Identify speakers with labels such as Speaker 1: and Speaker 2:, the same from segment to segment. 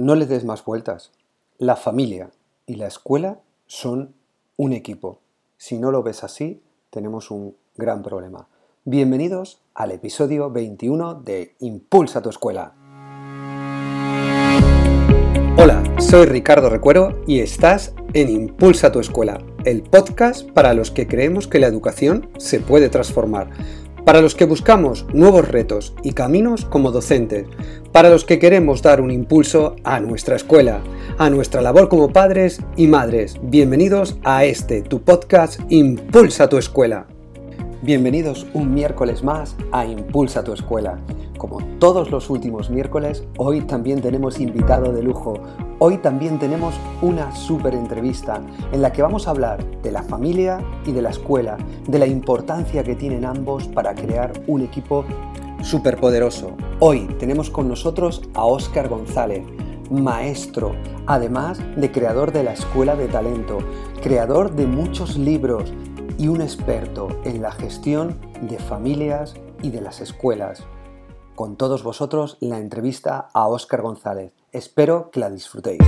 Speaker 1: No le des más vueltas. La familia y la escuela son un equipo. Si no lo ves así, tenemos un gran problema. Bienvenidos al episodio 21 de Impulsa tu escuela. Hola, soy Ricardo Recuero y estás en Impulsa tu escuela, el podcast para los que creemos que la educación se puede transformar para los que buscamos nuevos retos y caminos como docentes, para los que queremos dar un impulso a nuestra escuela, a nuestra labor como padres y madres. Bienvenidos a este, tu podcast Impulsa tu escuela. Bienvenidos un miércoles más a Impulsa tu escuela. Como todos los últimos miércoles, hoy también tenemos invitado de lujo. Hoy también tenemos una súper entrevista en la que vamos a hablar de la familia y de la escuela, de la importancia que tienen ambos para crear un equipo súper poderoso. Hoy tenemos con nosotros a Óscar González, maestro, además de creador de la Escuela de Talento, creador de muchos libros y un experto en la gestión de familias y de las escuelas. Con todos vosotros la entrevista a Óscar González. Espero que la disfrutéis.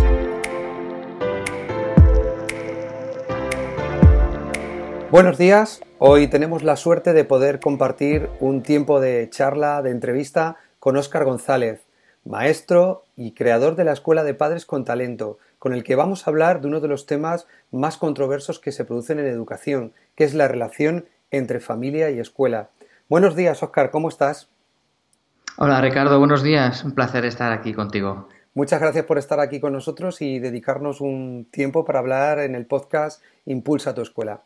Speaker 1: Buenos días, hoy tenemos la suerte de poder compartir un tiempo de charla, de entrevista con Óscar González, maestro y creador de la Escuela de Padres con Talento, con el que vamos a hablar de uno de los temas más controversos que se producen en educación, que es la relación entre familia y escuela. Buenos días, Óscar, ¿cómo estás?
Speaker 2: Hola, Ricardo, buenos días. Un placer estar aquí contigo.
Speaker 1: Muchas gracias por estar aquí con nosotros y dedicarnos un tiempo para hablar en el podcast Impulsa tu escuela.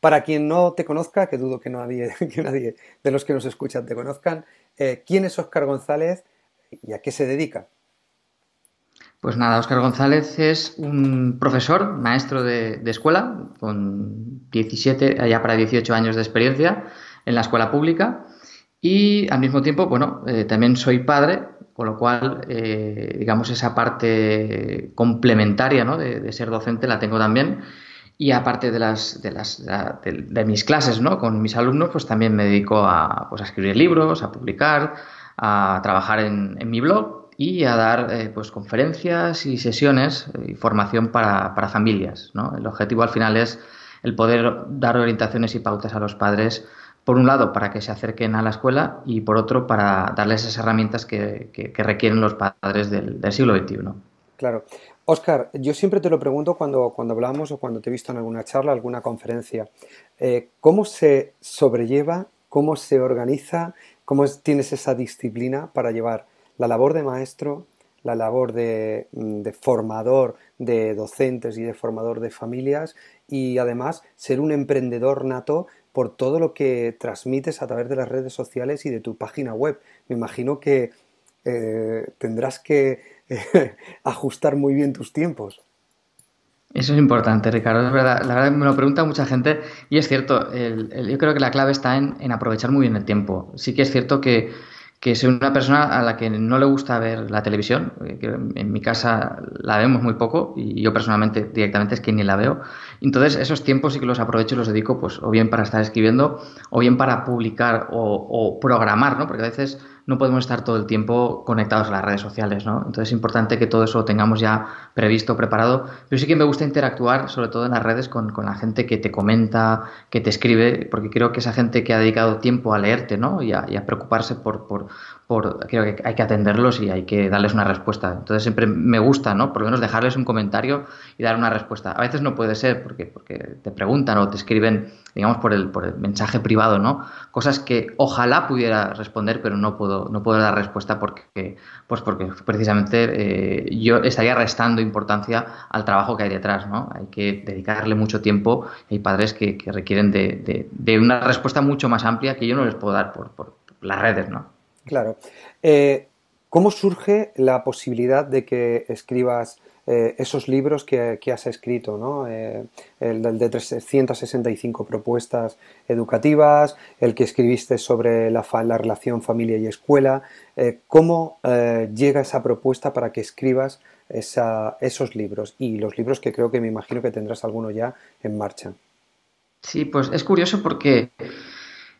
Speaker 1: Para quien no te conozca, que dudo que nadie, que nadie de los que nos escuchan te conozcan, eh, ¿quién es Óscar González y a qué se dedica?
Speaker 2: Pues nada, Óscar González es un profesor, maestro de, escuela, con 17, ya para 18 años de experiencia en la escuela pública. Y al mismo tiempo, bueno, eh, también soy padre, con lo cual, eh, digamos, esa parte complementaria ¿no? de, ser docente la tengo también. Y aparte de, las, de, las, de, mis clases ¿no? con mis alumnos, pues también me dedico a, pues, a escribir libros, a publicar, a trabajar en, en mi blog y a dar eh, pues conferencias y sesiones y formación para, para familias. ¿no? El objetivo al final es el poder dar orientaciones y pautas a los padres, por un lado, para que se acerquen a la escuela y por otro, para darles esas herramientas que, requieren los padres del, del, siglo XXI.
Speaker 1: Claro. Oscar, yo siempre te lo pregunto cuando, cuando hablamos o cuando te he visto en alguna charla, alguna conferencia, eh, ¿cómo se sobrelleva, cómo se organiza, cómo tienes esa disciplina para llevar la labor de maestro, la labor mm, de, formador de docentes y de formador de familias y además ser un emprendedor nato por todo lo que transmites a través de las redes sociales y de tu página web. Me imagino que eh, tendrás que eh, ajustar muy bien tus tiempos.
Speaker 2: Eso es importante, Ricardo. Es verdad, la verdad me lo pregunta mucha gente y es cierto. yo creo que la clave está en aprovechar muy bien el tiempo. Sí que es cierto que que soy una persona a la que no le gusta ver la televisión, eh, en mi casa la vemos muy poco y yo personalmente directamente es que ni la veo. Entonces esos tiempos sí que los aprovecho y los dedico pues o bien para estar escribiendo o bien para publicar o, o programar, ¿no? Porque a veces no podemos estar todo el tiempo conectados a las redes sociales, ¿no? Entonces es importante que todo eso lo tengamos ya previsto, preparado. Pero sí que me gusta interactuar, sobre todo en las redes, con, la gente que te comenta, que te escribe, porque creo que esa gente que ha dedicado tiempo a leerte, ¿no? Y a, preocuparse por, por, por, creo que hay que atenderlos y hay que darles una respuesta. Entonces siempre me gusta, ¿no? Por lo menos dejarles un comentario y dar una respuesta. A veces no puede ser porque, porque te preguntan o te escriben digamos, por el, por el mensaje privado, ¿no? Cosas que ojalá pudiera responder, pero no puedo, no puedo dar respuesta porque, pues porque precisamente eh, yo estaría restando importancia al trabajo que hay detrás, ¿no? Hay que dedicarle mucho tiempo. Hay padres que, requieren de, de, una respuesta mucho más amplia que yo no les puedo dar por, por las redes, ¿no?
Speaker 1: Claro. Eh, ¿Cómo surge la posibilidad de que escribas eh, esos libros que, has escrito, ¿no? Eh, el, de 365 propuestas educativas, el que escribiste sobre la, la relación familia y escuela. Eh, ¿Cómo llega esa propuesta para que escribas esos libros? Y los libros que creo que me imagino que tendrás alguno ya en marcha.
Speaker 2: Sí, pues es curioso porque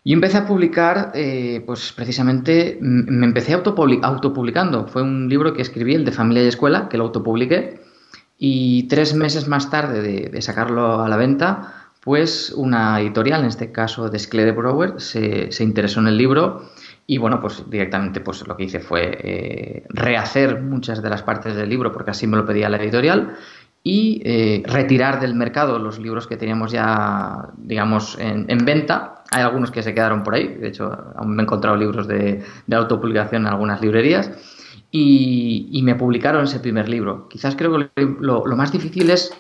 Speaker 2: Y empecé a publicar, eh, pues precisamente me empecé autopublicando. Fue un libro que escribí, el de Familia y Escuela, que lo autopubliqué. Y tres meses más tarde de, sacarlo a la venta, pues una editorial, en este caso de Sclede Brower, se, se, interesó en el libro y bueno, pues directamente pues lo que hice fue eh, rehacer muchas de las partes del libro porque así me lo pedía la editorial y eh, retirar del mercado los libros que teníamos ya, digamos, en, venta. Hay algunos que se quedaron por ahí, de hecho, aún me he encontrado libros de, autopublicación en algunas librerías. Y, me publicaron ese primer libro. Quizás creo que lo, más difícil es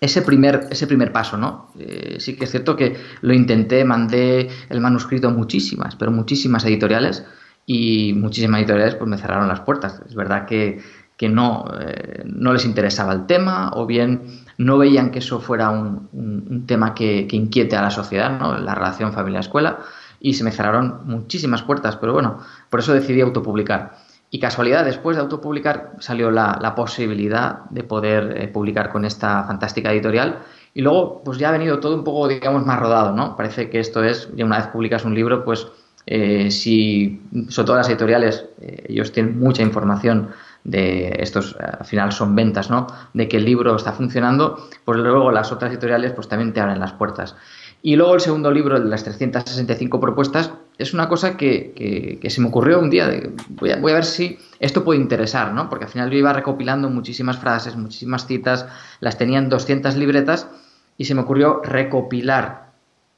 Speaker 2: ese primer, ese primer paso, ¿no? Eh, sí que es cierto que lo intenté, mandé el manuscrito a muchísimas, pero muchísimas editoriales y muchísimas editoriales pues me cerraron las puertas. Es verdad que que no, eh, no les interesaba el tema o bien no veían que eso fuera un, tema que, inquiete a la sociedad, la relación familia-escuela, y se me cerraron muchísimas puertas, pero bueno, por eso decidí autopublicar. Y casualidad, después de autopublicar salió la, posibilidad de poder eh, publicar con esta fantástica editorial y luego pues ya ha venido todo un poco, digamos, más rodado, ¿no? Parece que esto es, ya una vez publicas un libro, pues eh, si, sobre todo las editoriales, ellos tienen mucha información de estos al final son ventas, ¿no? De que el libro está funcionando, pues luego las otras editoriales pues también te abren las puertas. Y luego el segundo libro, de las 365 propuestas, es una cosa que, se me ocurrió un día. De, voy, a, ver si esto puede interesar, ¿no? Porque al final yo iba recopilando muchísimas frases, muchísimas citas, las tenía en 200 libretas y se me ocurrió recopilar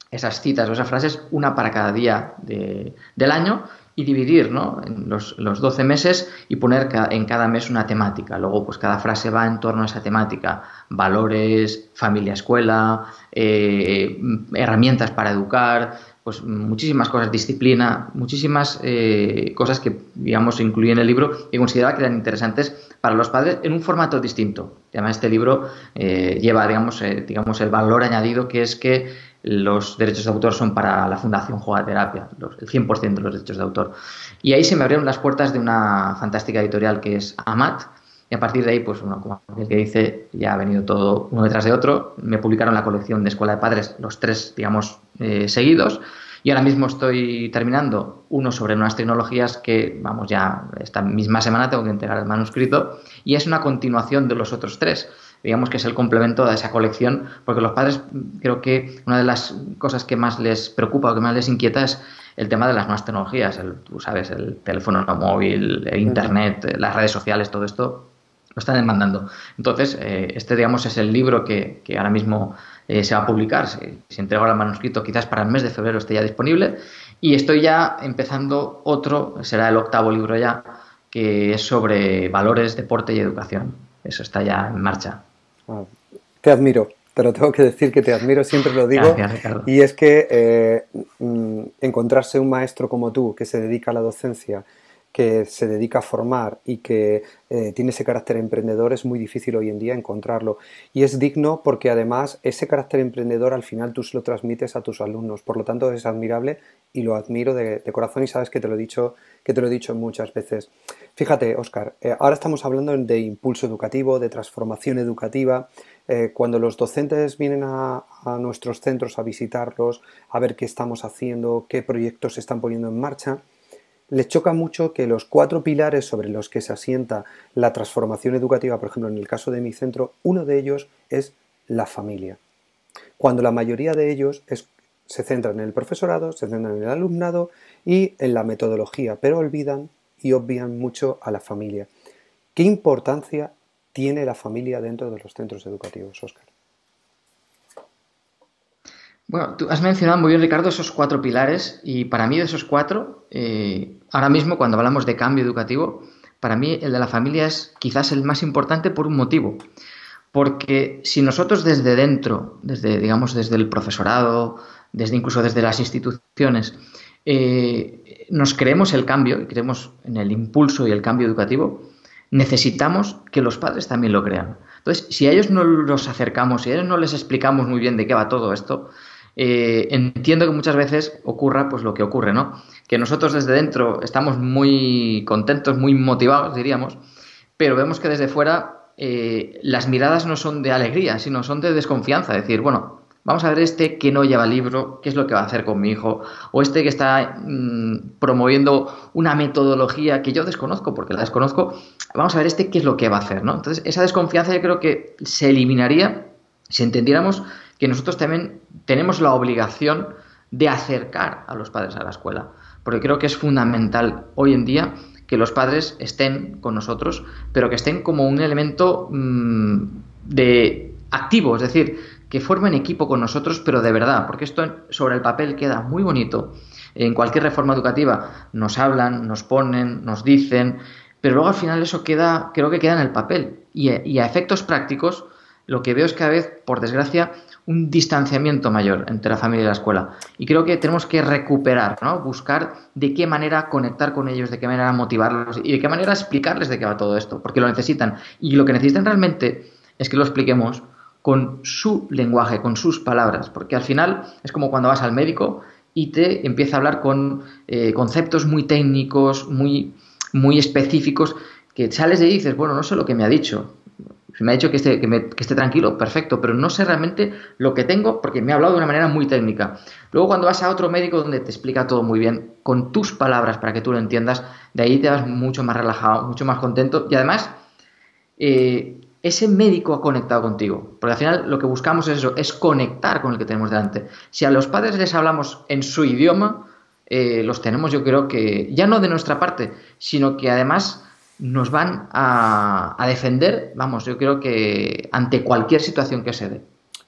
Speaker 2: esas citas o esas frases, una para cada día del año, y dividir ¿no? los, los 12 meses y poner en cada mes una temática. Luego, pues cada frase va en torno a esa temática. Valores, familia, escuela, eh, herramientas para educar, pues muchísimas cosas, disciplina, muchísimas eh, cosas que, digamos, incluí en el libro y consideraba que eran interesantes para los padres en un formato distinto. Además, este libro eh, lleva, digamos, digamos, el valor añadido que es que los derechos de autor son para la Fundación Jugaterapia, el 100% de los derechos de autor. Y ahí se me abrieron las puertas de una fantástica editorial que es Amat, y a partir de ahí, pues uno, como el que dice, ya ha venido todo uno detrás de otro. Me publicaron la colección de Escuela de Padres, los tres, digamos, eh, seguidos. Y ahora mismo estoy terminando uno sobre nuevas tecnologías que, vamos, ya esta misma semana tengo que entregar el manuscrito. Y es una continuación de los otros tres digamos que es el complemento de esa colección, porque los padres creo que una de las cosas que más les preocupa o que más les inquieta es el tema de las nuevas tecnologías, el, tú sabes, el teléfono móvil, el internet, las redes sociales, todo esto lo están demandando. Entonces, eh, este, digamos, es el libro que, ahora mismo eh, se va a publicar. Se, se entrega el manuscrito, quizás para el mes de febrero esté ya disponible. Y estoy ya empezando otro, será el octavo libro ya, que es sobre valores, deporte y educación. Eso está ya en marcha.
Speaker 1: Ah, te admiro, te lo tengo que decir que te admiro, siempre lo digo. y es que eh, mm, encontrarse un maestro como tú que se dedica a la docencia, que se dedica a formar y que eh, tiene ese carácter emprendedor es muy difícil hoy en día encontrarlo. Y es digno porque además ese carácter emprendedor al final tú se lo transmites a tus alumnos. Por lo tanto es admirable y lo admiro de, corazón y sabes que te lo he dicho, que te lo he dicho muchas veces. Fíjate, Oscar, eh, ahora estamos hablando de impulso educativo, de transformación educativa. Eh, cuando los docentes vienen a, a, nuestros centros a visitarlos, a ver qué estamos haciendo, qué proyectos se están poniendo en marcha, les choca mucho que los cuatro pilares sobre los que se asienta la transformación educativa, por ejemplo, en el caso de mi centro, uno de ellos es la familia. Cuando la mayoría de ellos se centran en el profesorado, se centran en el alumnado y en la metodología, pero olvidan y obvian mucho a la familia. ¿Qué importancia tiene la familia dentro de los centros educativos, Oscar?
Speaker 2: Bueno, tú has mencionado muy bien, Ricardo, esos cuatro pilares y para mí de esos cuatro, eh, ahora mismo cuando hablamos de cambio educativo, para mí el de la familia es quizás el más importante por un motivo. Porque si nosotros desde dentro, desde, digamos, desde el profesorado, desde incluso desde las instituciones, eh, nos creemos el cambio y creemos en el impulso y el cambio educativo, necesitamos que los padres también lo crean. Entonces, si a ellos no los acercamos, si a ellos no les explicamos muy bien de qué va todo esto, eh, entiendo que muchas veces ocurra pues lo que ocurre, ¿no? Que nosotros desde dentro estamos muy contentos, muy motivados, diríamos, pero vemos que desde fuera eh, las miradas no son de alegría, sino son de desconfianza. Es decir, bueno, vamos a ver este que no lleva libro, qué es lo que va a hacer con mi hijo, o este que está mm, promoviendo una metodología que yo desconozco, porque la desconozco, vamos a ver este qué es lo que va a hacer, ¿no? Entonces, esa desconfianza yo creo que se eliminaría si entendiéramos que nosotros también tenemos la obligación de acercar a los padres a la escuela, porque creo que es fundamental hoy en día que los padres estén con nosotros, pero que estén como un elemento mm, de activo, es decir, que formen equipo con nosotros, pero de verdad, porque esto sobre el papel queda muy bonito. En cualquier reforma educativa nos hablan, nos ponen, nos dicen, pero luego al final eso queda, creo que queda en el papel. Y, y a efectos prácticos, lo que veo es cada vez, por desgracia, un distanciamiento mayor entre la familia y la escuela. Y creo que tenemos que recuperar, ¿no? buscar de qué manera conectar con ellos, de qué manera motivarlos y de qué manera explicarles de qué va todo esto, porque lo necesitan. Y lo que necesitan realmente es que lo expliquemos con su lenguaje, con sus palabras, porque al final es como cuando vas al médico y te empieza a hablar con eh, conceptos muy técnicos, muy, muy específicos, que sales y dices, bueno, no sé lo que me ha dicho, me ha dicho que esté, que, esté tranquilo, perfecto, pero no sé realmente lo que tengo porque me ha hablado de una manera muy técnica. Luego cuando vas a otro médico donde te explica todo muy bien, con tus palabras para que tú lo entiendas, de ahí te vas mucho más relajado, mucho más contento y además eh, ese médico ha conectado contigo, porque al final lo que buscamos es eso, es conectar con el que tenemos delante. Si a los padres les hablamos en su idioma, eh, los tenemos yo creo que ya no de nuestra parte, sino que además nos van a, defender, vamos, yo creo que ante cualquier situación que se dé.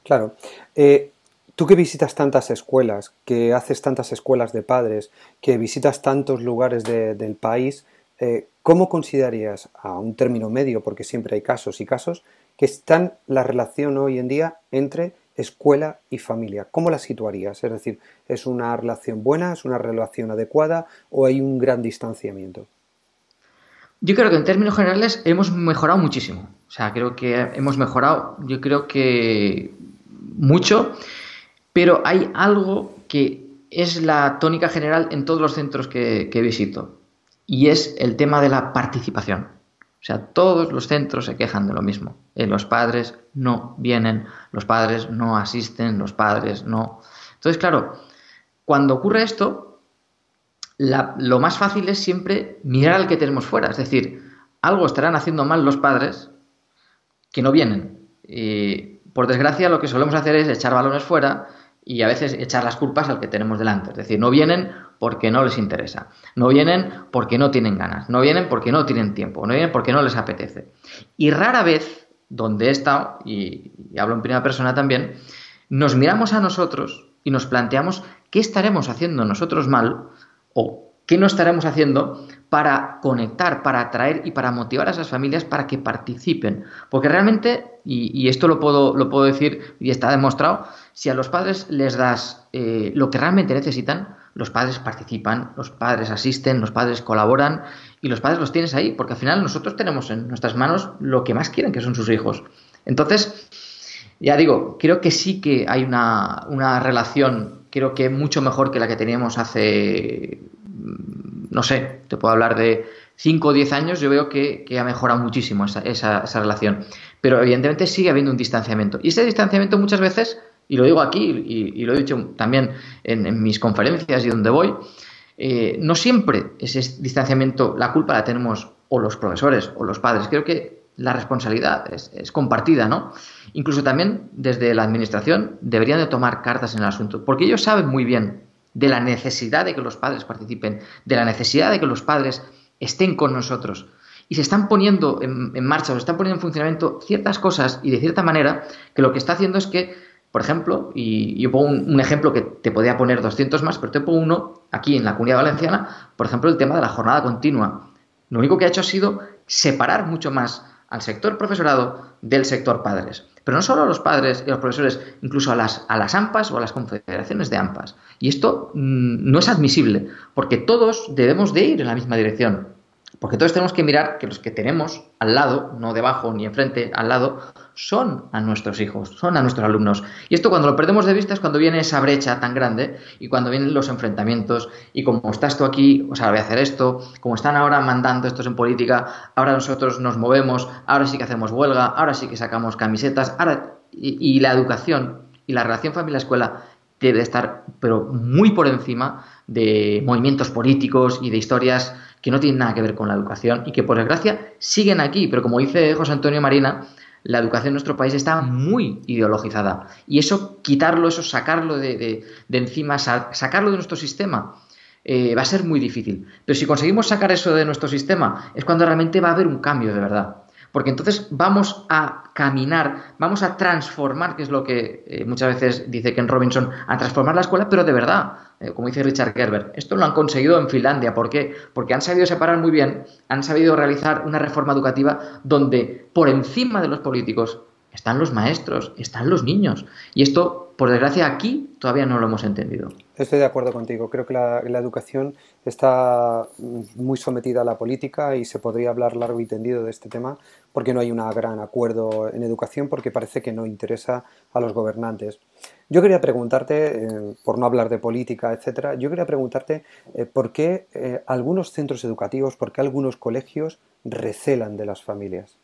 Speaker 1: Claro. Eh, tú que visitas tantas escuelas, que haces tantas escuelas de padres, que visitas tantos lugares del país, eh, ¿cómo considerarías a un término medio, porque siempre hay casos y casos, que están la relación hoy en día entre escuela y familia? ¿Cómo la situarías? Es decir, ¿es una relación buena, es una relación adecuada o hay un gran distanciamiento?
Speaker 2: Yo creo que en términos generales hemos mejorado muchísimo. O sea, creo que hemos mejorado, yo creo que mucho, pero hay algo que es la tónica general en todos los centros que, visito y es el tema de la participación. O sea, todos los centros se quejan de lo mismo. Eh, los padres no vienen, los padres no asisten, los padres no. Entonces, claro, cuando ocurre esto, lo más fácil es siempre mirar al que tenemos fuera. Es decir, algo estarán haciendo mal los padres que no vienen. Y por desgracia, lo que solemos hacer es echar balones fuera y a veces echar las culpas al que tenemos delante. Es decir, no vienen porque no les interesa, no vienen porque no tienen ganas, no vienen porque no tienen tiempo, no vienen porque no les apetece. Y rara vez, donde he estado, y hablo en primera persona también, nos miramos a nosotros y nos planteamos qué estaremos haciendo nosotros mal o qué no estaremos haciendo para conectar, para atraer y para motivar a esas familias para que participen. Porque realmente, y, esto lo puedo, lo puedo decir y está demostrado, si a los padres les das eh, lo que realmente necesitan, los padres participan, los padres asisten, los padres colaboran y los padres los tienes ahí, porque al final nosotros tenemos en nuestras manos lo que más quieren, que son sus hijos. Entonces, ya digo, creo que sí que hay una, una relación creo que mucho mejor que la que teníamos hace, mm, no sé, te puedo hablar de 5 o 10 años, yo veo que, ha mejorado muchísimo esa, esa, relación. Pero evidentemente sigue habiendo un distanciamiento. Y ese distanciamiento muchas veces, y lo digo aquí y, lo he dicho también en, mis conferencias y donde voy, eh, no siempre ese distanciamiento, la culpa la tenemos o los profesores o los padres. Creo que la responsabilidad es, compartida, ¿no? Incluso también desde la administración deberían de tomar cartas en el asunto, porque ellos saben muy bien de la necesidad de que los padres participen, de la necesidad de que los padres estén con nosotros. Y se están poniendo en, marcha o se están poniendo en funcionamiento ciertas cosas y de cierta manera que lo que está haciendo es que, por ejemplo, y yo pongo un, un ejemplo que te podría poner 200 más, pero te pongo uno aquí en la Comunidad Valenciana, por ejemplo, el tema de la jornada continua. Lo único que ha hecho ha sido separar mucho más al sector profesorado del sector padres. Pero no solo a los padres y a los profesores, incluso a las, a las AMPAs o a las confederaciones de AMPAs. Y esto mm, no es admisible, porque todos debemos de ir en la misma dirección. Porque todos tenemos que mirar que los que tenemos al lado, no debajo ni enfrente, al lado, son a nuestros hijos, son a nuestros alumnos. Y esto cuando lo perdemos de vista es cuando viene esa brecha tan grande y cuando vienen los enfrentamientos y como estás tú aquí, o sea, voy a hacer esto, como están ahora mandando estos en política, ahora nosotros nos movemos, ahora sí que hacemos huelga, ahora sí que sacamos camisetas, ahora y, la educación Y la relación familia-escuela debe estar, pero muy por encima de movimientos políticos y de historias que no tienen nada que ver con la educación y que por desgracia siguen aquí, pero como dice José Antonio Marina, la educación en nuestro país está muy ideologizada y eso quitarlo, eso sacarlo de, encima, sacarlo de nuestro sistema, eh, va a ser muy difícil. Pero si conseguimos sacar eso de nuestro sistema, es cuando realmente va a haber un cambio de verdad. Porque entonces vamos a caminar, vamos a transformar, que es lo que eh, muchas veces dice Ken Robinson, a transformar la escuela, pero de verdad, eh, como dice Richard Gerber. Esto lo han conseguido en Finlandia. ¿Por qué? Porque han sabido separar muy bien, han sabido realizar una reforma educativa donde por encima de los políticos están los maestros, están los niños. Y esto, por desgracia, aquí todavía no lo hemos entendido.
Speaker 1: Estoy de acuerdo contigo. Creo que la, educación está muy sometida a la política y se podría hablar largo y tendido de este tema porque no hay un gran acuerdo en educación porque parece que no interesa a los gobernantes. Yo quería preguntarte, eh, por no hablar de política, etcétera, yo quería preguntarte eh, por qué eh, algunos centros educativos, por qué algunos colegios recelan de las familias.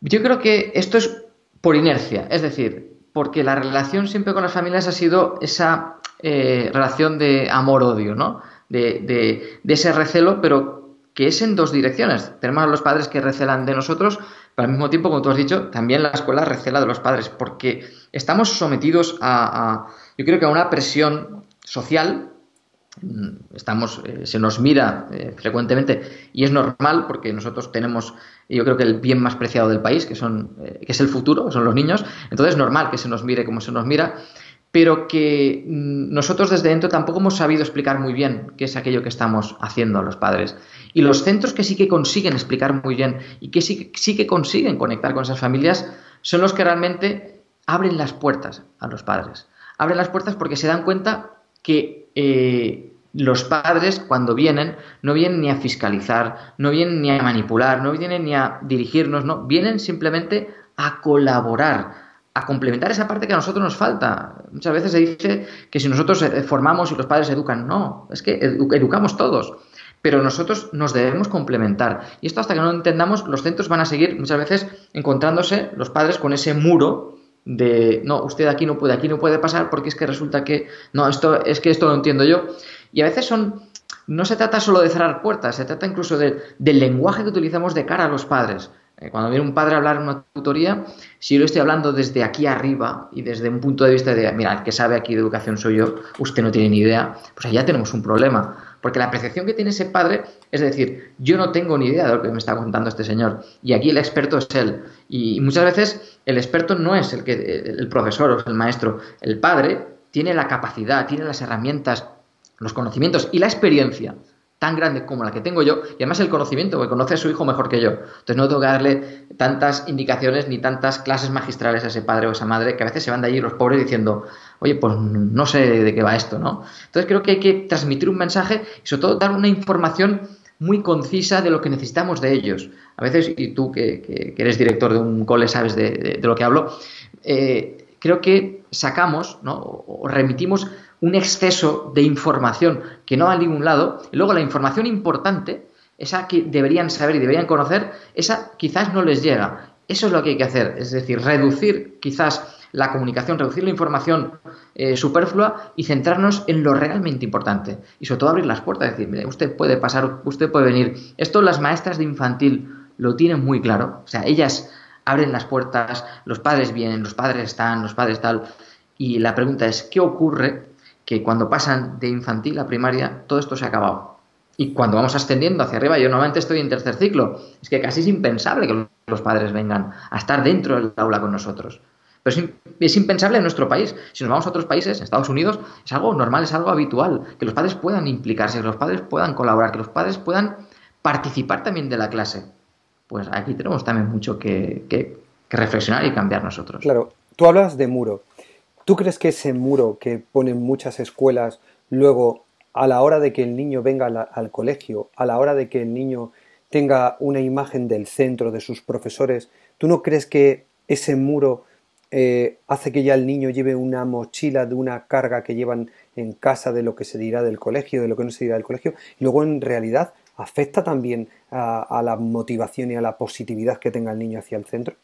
Speaker 2: Yo creo que esto es por inercia, es decir, porque la relación siempre con las familias ha sido esa eh, relación de amor-odio, ¿no? De, ese recelo, pero que es en dos direcciones. Tenemos a los padres que recelan de nosotros, pero al mismo tiempo, como tú has dicho, también la escuela recela de los padres, porque estamos sometidos a yo creo que a una presión social estamos, eh, se nos mira eh, frecuentemente y es normal porque nosotros tenemos, yo creo que el bien más preciado del país, que, son, eh, que es el futuro, son los niños, entonces es normal que se nos mire como se nos mira, pero que mm, nosotros desde dentro tampoco hemos sabido explicar muy bien qué es aquello que estamos haciendo a los padres. Y los centros que sí que consiguen explicar muy bien y que sí, sí que consiguen conectar con esas familias son los que realmente abren las puertas a los padres. Abren las puertas porque se dan cuenta que eh, los padres cuando vienen no vienen ni a fiscalizar, no vienen ni a manipular, no vienen ni a dirigirnos, no, vienen simplemente a colaborar, a complementar esa parte que a nosotros nos falta. Muchas veces se dice que si nosotros eh, formamos y los padres educan, no, es que educamos todos. Pero nosotros nos debemos complementar. Y esto hasta que no lo entendamos, los centros van a seguir muchas veces encontrándose los padres con ese muro de no, usted aquí no puede, aquí no puede pasar porque es que resulta que no, esto es que esto lo entiendo yo. Y a veces son no se trata solo de cerrar puertas, se trata incluso del lenguaje que utilizamos de cara a los padres. Eh, cuando viene un padre a hablar en una tutoría, si yo estoy hablando desde aquí arriba y desde un punto de vista de, mira, el que sabe aquí de educación soy yo, usted no tiene ni idea, pues allá tenemos un problema. Porque la percepción que tiene ese padre es decir, yo no tengo ni idea de lo que me está contando este señor. Y aquí el experto es él. Y muchas veces el experto no es el, que, el profesor o el maestro. El padre tiene la capacidad, tiene las herramientas, los conocimientos y la experiencia tan grande como la que tengo yo, y además el conocimiento, que conoce a su hijo mejor que yo. Entonces no tengo que darle tantas indicaciones ni tantas clases magistrales a ese padre o esa madre que a veces se van de allí los pobres diciendo, oye, pues no sé de qué va esto, ¿no? Entonces creo que hay que transmitir un mensaje y sobre todo dar una información muy concisa de lo que necesitamos de ellos. A veces, y tú que, eres director de un cole sabes de, lo que hablo, eh, creo que sacamos ¿no? o remitimos un exceso de información que no va a ningún lado, y luego la información importante, esa que deberían saber y deberían conocer, esa quizás no les llega. Eso es lo que hay que hacer, es decir, reducir quizás la comunicación, reducir la información eh, superflua y centrarnos en lo realmente importante. Y sobre todo abrir las puertas, decir, usted puede pasar, usted puede venir. Esto las maestras de infantil lo tienen muy claro, o sea, ellas abren las puertas, los padres vienen, los padres están, los padres tal. Y la pregunta es, ¿qué ocurre que cuando pasan de infantil a primaria, todo esto se ha acabado. Y cuando vamos ascendiendo hacia arriba, yo normalmente estoy en tercer ciclo, es que casi es impensable que los padres vengan a estar dentro del aula con nosotros. Pero es, impensable en nuestro país. Si nos vamos a otros países, Estados Unidos, es algo normal, es algo habitual, que los padres puedan implicarse, que los padres puedan colaborar, que los padres puedan participar también de la clase. Pues aquí tenemos también mucho que, que reflexionar y cambiar nosotros.
Speaker 1: Claro, tú hablas de muro. ¿Tú crees que ese muro que ponen muchas escuelas luego a la hora de que el niño venga al colegio, a la hora de que el niño tenga una imagen del centro, de sus profesores, ¿tú no crees que ese muro eh, hace que ya el niño lleve una mochila de una carga que llevan en casa de lo que se dirá del colegio, de lo que no se dirá del colegio, y luego en realidad afecta también a la motivación y a la positividad que tenga el niño hacia el centro?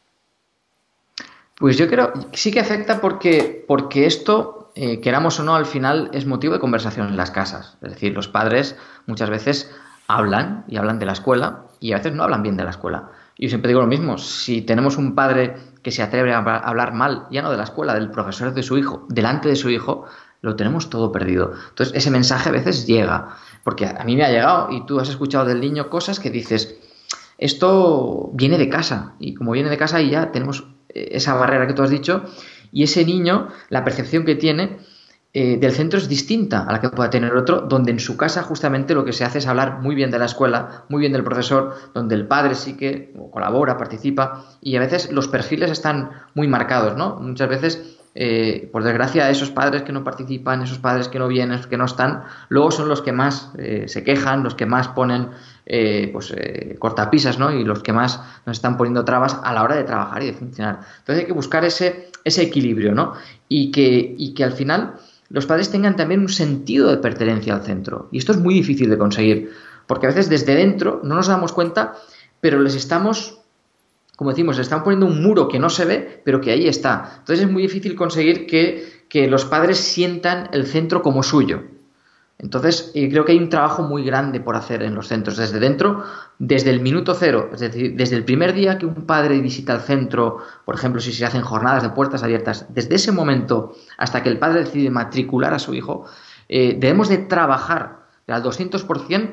Speaker 2: Pues yo creo, sí que afecta porque, porque esto, eh, queramos o no, al final es motivo de conversación en las casas. Es decir, los padres muchas veces hablan y hablan de la escuela y a veces no hablan bien de la escuela. Yo siempre digo lo mismo, si tenemos un padre que se atreve a hablar mal, ya no de la escuela, del profesor de su hijo, delante de su hijo, lo tenemos todo perdido. Entonces, ese mensaje a veces llega, porque a mí me ha llegado y tú has escuchado del niño cosas que dices, esto viene de casa, y como viene de casa y ya tenemos esa barrera que tú has dicho, y ese niño, la percepción que tiene, eh, del centro es distinta a la que pueda tener otro, donde en su casa justamente lo que se hace es hablar muy bien de la escuela, muy bien del profesor, donde el padre sí que colabora, participa, y a veces los perfiles están muy marcados, ¿no? Muchas veces, eh, por desgracia, esos padres que no participan, esos padres que no vienen, que no están, luego son los que más eh, se quejan, los que más ponen pues cortapisas, ¿no? Y los que más nos están poniendo trabas a la hora de trabajar y de funcionar. Entonces hay que buscar ese, ese equilibrio, ¿no? Y que, y que al final los padres tengan también un sentido de pertenencia al centro. Y esto es muy difícil de conseguir, porque a veces desde dentro no nos damos cuenta, pero les estamos, como decimos, les están poniendo un muro que no se ve, pero que ahí está. Entonces es muy difícil conseguir que, que los padres sientan el centro como suyo. Entonces, eh, creo que hay un trabajo muy grande por hacer en los centros desde dentro, desde el minuto cero, es decir, desde el primer día que un padre visita el centro, por ejemplo, si se hacen jornadas de puertas abiertas, desde ese momento hasta que el padre decide matricular a su hijo, eh, debemos de trabajar al 200%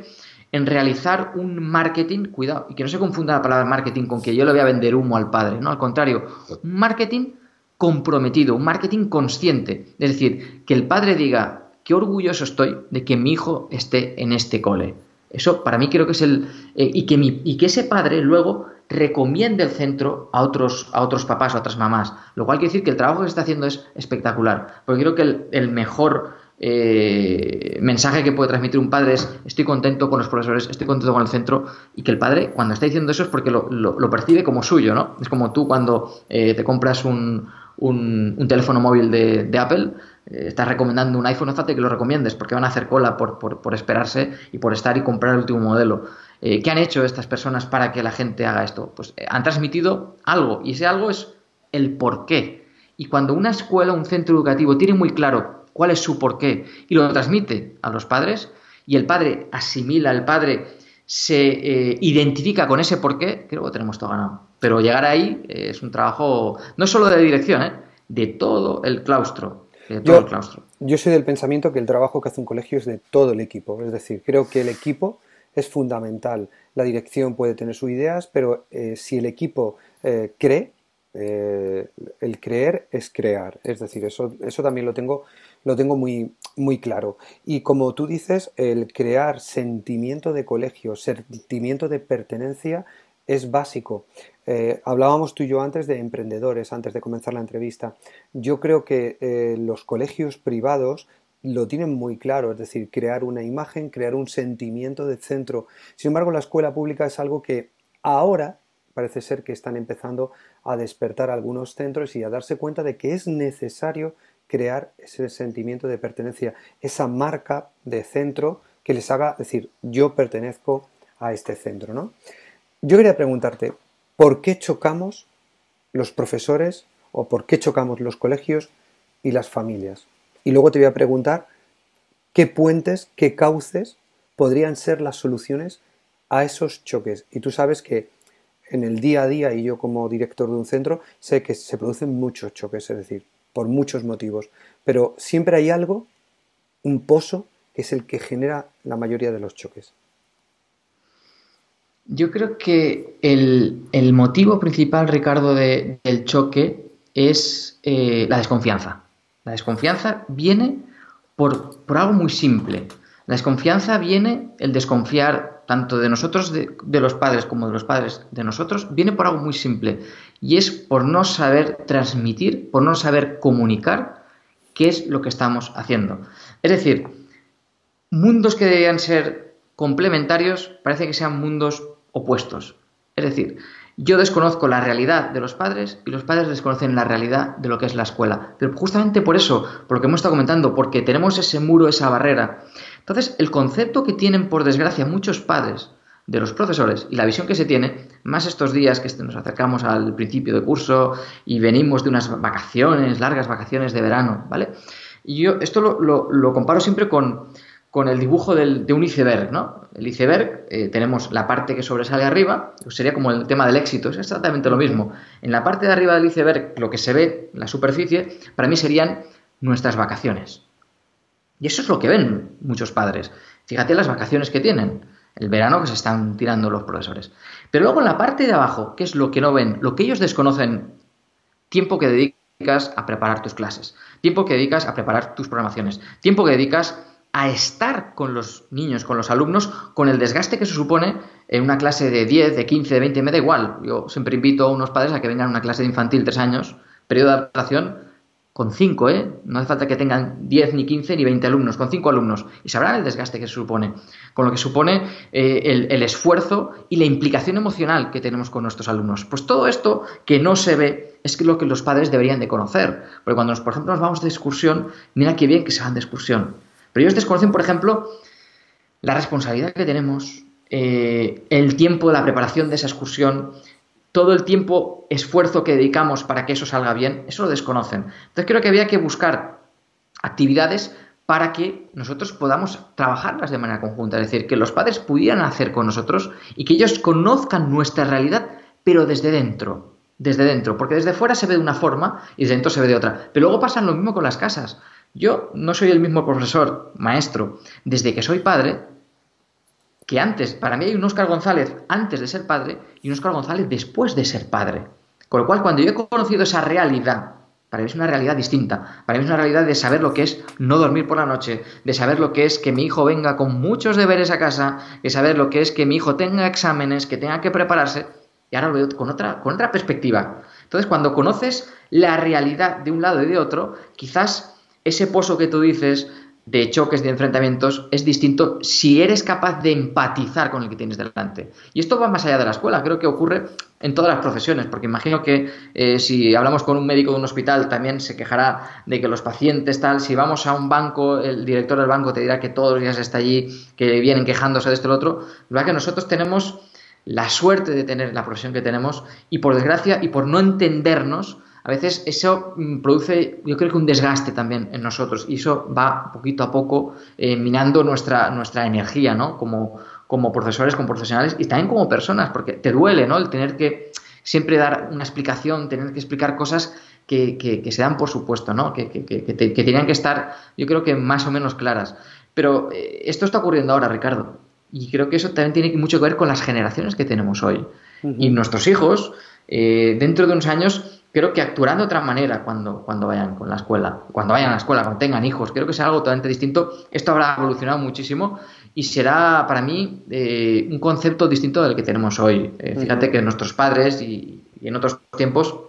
Speaker 2: en realizar un marketing, cuidado, y que no se confunda la palabra marketing con que yo le voy a vender humo al padre, no, al contrario, un marketing comprometido, un marketing consciente, es decir, que el padre diga, qué orgulloso estoy de que mi hijo esté en este cole. Eso para mí creo que es el... Eh, y, que mi, y que ese padre luego recomiende el centro a otros, a otros papás, a otras mamás. Lo cual quiere decir que el trabajo que se está haciendo es espectacular. Porque creo que el, mejor eh, mensaje que puede transmitir un padre es estoy contento con los profesores, estoy contento con el centro y que el padre cuando está diciendo eso es porque lo, lo, percibe como suyo, ¿no? Es como tú cuando eh, te compras un, un, teléfono móvil de, Apple, eh, estás recomendando un iPhone, no hace que lo recomiendes porque van a hacer cola por, esperarse y por estar y comprar el último modelo. Eh, ¿Qué han hecho estas personas para que la gente haga esto? Pues eh, han transmitido algo y ese algo es el por qué. Y cuando una escuela, un centro educativo tiene muy claro cuál es su porqué y lo transmite a los padres y el padre asimila, el padre se identifica con ese porqué, creo que tenemos todo ganado. Pero llegar ahí eh, es un trabajo no solo de dirección, ¿eh? de todo el claustro.
Speaker 1: Yo, yo soy del pensamiento que el trabajo que hace un colegio es de todo el equipo. Es decir, creo que el equipo es fundamental. La dirección puede tener sus ideas, pero eh, si el equipo cree, el creer es crear. Es decir, eso, eso también lo tengo, lo tengo muy, muy claro. Y como tú dices, el crear sentimiento de colegio, sentimiento de pertenencia es básico. Eh, hablábamos tú y yo antes de emprendedores, antes de comenzar la entrevista. Yo creo que eh, los colegios privados lo tienen muy claro, es decir, crear una imagen, crear un sentimiento de centro. Sin embargo, la escuela pública es algo que ahora parece ser que están empezando a despertar algunos centros y a darse cuenta de que es necesario crear ese sentimiento de pertenencia, esa marca de centro que les haga decir yo pertenezco a este centro, ¿no? Yo quería preguntarte, ¿por qué chocamos los profesores o por qué chocamos los colegios y las familias? Y luego te voy a preguntar qué puentes, qué cauces podrían ser las soluciones a esos choques. Y tú sabes que en el día a día, y yo como director de un centro, sé que se producen muchos choques, es decir, por muchos motivos, pero siempre hay algo, un pozo, que es el que genera la mayoría de los choques.
Speaker 2: Yo creo que el, motivo principal, Ricardo, del choque es eh, la desconfianza. La desconfianza viene por, algo muy simple. La desconfianza viene, el desconfiar tanto de nosotros, de, de, los padres, como de los padres de nosotros, viene por algo muy simple. Y es por no saber transmitir, por no saber comunicar qué es lo que estamos haciendo. Es decir, mundos que deberían ser complementarios parece que sean mundos opuestos. Es decir, yo desconozco la realidad de los padres y los padres desconocen la realidad de lo que es la escuela. Pero justamente por eso, por lo que hemos estado comentando, porque tenemos ese muro, esa barrera. Entonces, el concepto que tienen, por desgracia, muchos padres de los profesores y la visión que se tiene, más estos días que nos acercamos al principio de curso y venimos de unas vacaciones, largas vacaciones de verano, ¿vale? Y yo esto lo, comparo siempre con, el dibujo de un iceberg, ¿no? El iceberg, eh, tenemos la parte que sobresale arriba, sería como el tema del éxito, es exactamente lo mismo. En la parte de arriba del iceberg, lo que se ve, la superficie, para mí serían nuestras vacaciones. Y eso es lo que ven muchos padres. Fíjate las vacaciones que tienen el verano que se están tirando los profesores. Pero luego en la parte de abajo, ¿qué es lo que no ven? Lo que ellos desconocen, tiempo que dedicas a preparar tus clases, tiempo que dedicas a preparar tus programaciones, tiempo que dedicas a estar con los niños, con los alumnos, con el desgaste que se supone en una clase de 10, de 15, de 20, me da igual. Yo siempre invito a unos padres a que vengan a una clase de infantil tres años, periodo de adaptación, con cinco, ¿eh? No hace falta que tengan 10, ni 15, ni 20 alumnos, con cinco alumnos. Y sabrán el desgaste que se supone, con lo que supone eh, el, esfuerzo y la implicación emocional que tenemos con nuestros alumnos. Pues todo esto que no se ve es lo que los padres deberían de conocer. Porque cuando, por ejemplo, nos vamos de excursión, mira qué bien que se van de excursión. Pero ellos desconocen, por ejemplo, la responsabilidad que tenemos, eh, el tiempo de la preparación de esa excursión, todo el tiempo, esfuerzo que dedicamos para que eso salga bien, eso lo desconocen. Entonces creo que había que buscar actividades para que nosotros podamos trabajarlas de manera conjunta, es decir, que los padres pudieran hacer con nosotros y que ellos conozcan nuestra realidad, pero desde dentro, desde dentro, porque desde fuera se ve de una forma y desde dentro se ve de otra. Pero luego pasa lo mismo con las casas. Yo no soy el mismo profesor, maestro, desde que soy padre, que antes, para mí hay un Óscar González antes de ser padre y un Óscar González después de ser padre. Con lo cual, cuando yo he conocido esa realidad, para mí es una realidad distinta. Para mí es una realidad de saber lo que es no dormir por la noche, de saber lo que es que mi hijo venga con muchos deberes a casa, de saber lo que es que mi hijo tenga exámenes, que tenga que prepararse. Y ahora lo veo con otra, con otra perspectiva. Entonces, cuando conoces la realidad de un lado y de otro, quizás ese pozo que tú dices de choques, de enfrentamientos, es distinto si eres capaz de empatizar con el que tienes delante. Y esto va más allá de la escuela, creo que ocurre en todas las profesiones, porque imagino que eh, si hablamos con un médico de un hospital también se quejará de que los pacientes tal, si vamos a un banco, el director del banco te dirá que todos los días está allí, que vienen quejándose de esto y lo otro, verdad que nosotros tenemos la suerte de tener la profesión que tenemos y por desgracia y por no entendernos, a veces eso mm, produce, yo creo que un desgaste también en nosotros y eso va poquito a poco eh, minando nuestra, nuestra energía, ¿no? Como, como profesores, como profesionales y también como personas, porque te duele, ¿no? El tener que siempre dar una explicación, tener que explicar cosas que, que, se dan por supuesto, ¿no? Que, que, tenían que estar, yo creo que más o menos claras. Pero eh, esto está ocurriendo ahora, Ricardo, y creo que eso también tiene mucho que ver con las generaciones que tenemos hoy. Y nuestros hijos, eh, dentro de unos años, creo que actuarán de otra manera cuando, cuando vayan con la escuela, cuando vayan a la escuela, cuando tengan hijos. Creo que será algo totalmente distinto. Esto habrá evolucionado muchísimo y será para mí eh, un concepto distinto del que tenemos hoy. Eh, fíjate que nuestros padres y, en otros tiempos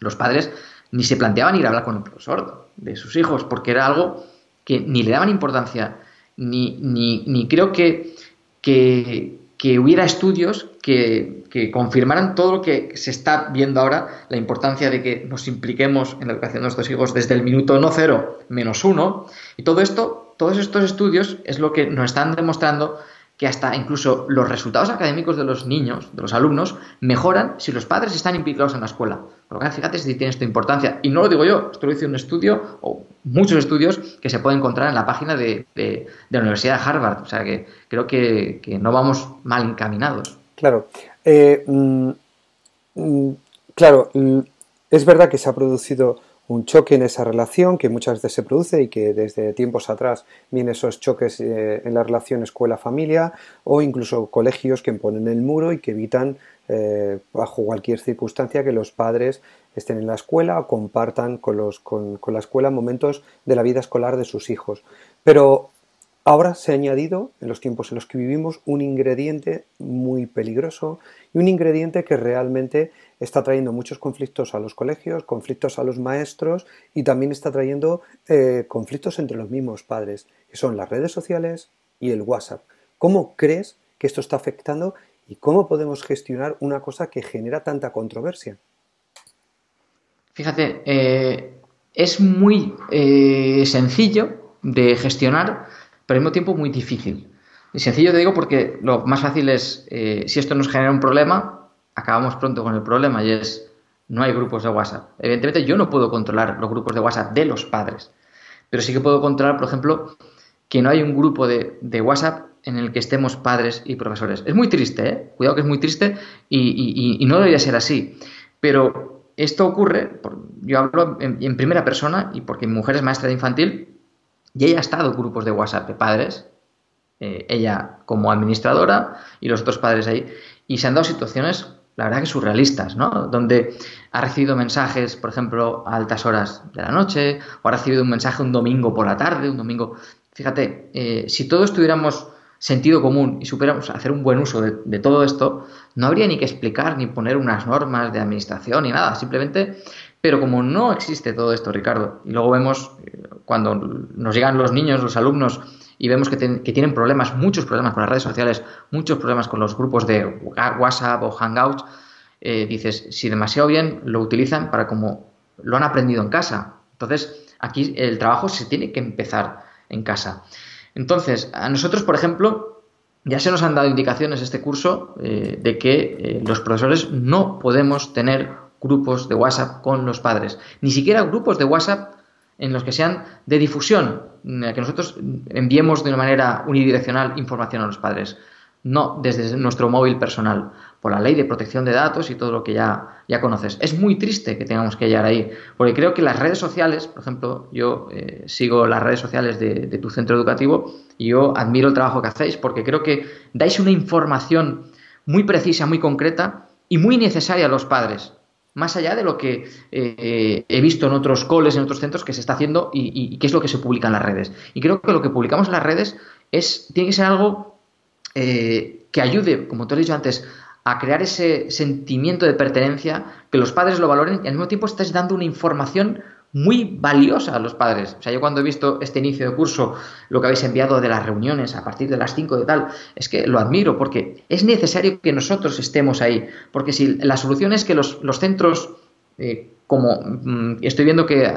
Speaker 2: los padres ni se planteaban ir a hablar con el profesor de sus hijos porque era algo que ni le daban importancia, ni, ni, ni creo que, que, que hubiera estudios que, confirmaran todo lo que se está viendo ahora, la importancia de que nos impliquemos en la educación de nuestros hijos desde el minuto no cero menos uno. Y todo esto, todos estos estudios es lo que nos están demostrando que hasta incluso los resultados académicos de los niños, de los alumnos, mejoran si los padres están implicados en la escuela. Por lo que fíjate si tiene esta importancia. Y no lo digo yo, esto lo hice un estudio, o muchos estudios, que se pueden encontrar en la página de, la Universidad de Harvard. O sea que creo que, no vamos mal encaminados.
Speaker 1: Claro. Eh, mm, mm, claro, mm, es verdad que se ha producido un choque en esa relación que muchas veces se produce y que desde tiempos atrás vienen esos choques eh, en la relación escuela-familia o incluso colegios que ponen el muro y que evitan eh, bajo cualquier circunstancia que los padres estén en la escuela o compartan con, los, con, con la escuela momentos de la vida escolar de sus hijos. Pero Ahora se ha añadido, en los tiempos en los que vivimos, un ingrediente muy peligroso y un ingrediente que realmente está trayendo muchos conflictos a los colegios, conflictos a los maestros y también está trayendo eh, conflictos entre los mismos padres, que son las redes sociales y el WhatsApp. ¿Cómo crees que esto está afectando y cómo podemos gestionar una cosa que genera tanta controversia?
Speaker 2: Fíjate, eh, es muy eh, sencillo de gestionar pero al mismo tiempo muy difícil. Sencillo te digo porque lo más fácil es, si esto nos genera un problema, acabamos pronto con el problema y es, no hay grupos de WhatsApp. Evidentemente yo no puedo controlar los grupos de WhatsApp de los padres, pero sí que puedo controlar, por ejemplo, que no hay un grupo de, WhatsApp en el que estemos padres y profesores. Es muy triste, ¿eh? cuidado que es muy triste y, no debería ser así. Pero esto ocurre, yo hablo en, primera persona y porque mi mujer es maestra de infantil y ella ha estado grupos de WhatsApp de padres, eh, ella como administradora y los otros padres ahí, y se han dado situaciones, la verdad que surrealistas, ¿no? Donde ha recibido mensajes, por ejemplo, a altas horas de la noche, o ha recibido un mensaje un domingo por la tarde, un domingo... Fíjate, eh, si todos tuviéramos sentido común y supiéramos hacer un buen uso de, todo esto, no habría ni que explicar ni poner unas normas de administración ni nada, simplemente... Pero como no existe todo esto, Ricardo, y luego vemos eh, cuando nos llegan los niños, los alumnos, y vemos que, tienen problemas, muchos problemas con las redes sociales, muchos problemas con los grupos de WhatsApp o Hangouts, eh, dices, si demasiado bien lo utilizan para como lo han aprendido en casa. Entonces, aquí el trabajo se tiene que empezar en casa. Entonces, a nosotros, por ejemplo, ya se nos han dado indicaciones este curso eh, de que eh, los profesores no podemos tener grupos de WhatsApp con los padres, ni siquiera grupos de WhatsApp en los que sean de difusión, que nosotros enviemos de una manera unidireccional información a los padres, no desde nuestro móvil personal, por la ley de protección de datos y todo lo que ya, ya conoces. Es muy triste que tengamos que llegar ahí, porque creo que las redes sociales, por ejemplo, yo eh, sigo las redes sociales de, de tu centro educativo y yo admiro el trabajo que hacéis, porque creo que dais una información muy precisa, muy concreta y muy necesaria a los padres más allá de lo que eh, he visto en otros coles, en otros centros que se está haciendo y, qué es lo que se publica en las redes. Y creo que lo que publicamos en las redes es, tiene que ser algo eh, que ayude, como te he dicho antes, a crear ese sentimiento de pertenencia, que los padres lo valoren y al mismo tiempo estés dando una información muy valiosa a los padres. O sea, yo cuando he visto este inicio de curso, lo que habéis enviado de las reuniones a partir de las 5 de tal, es que lo admiro porque es necesario que nosotros estemos ahí. Porque si la solución es que los, centros, eh, como mm, estoy viendo que eh,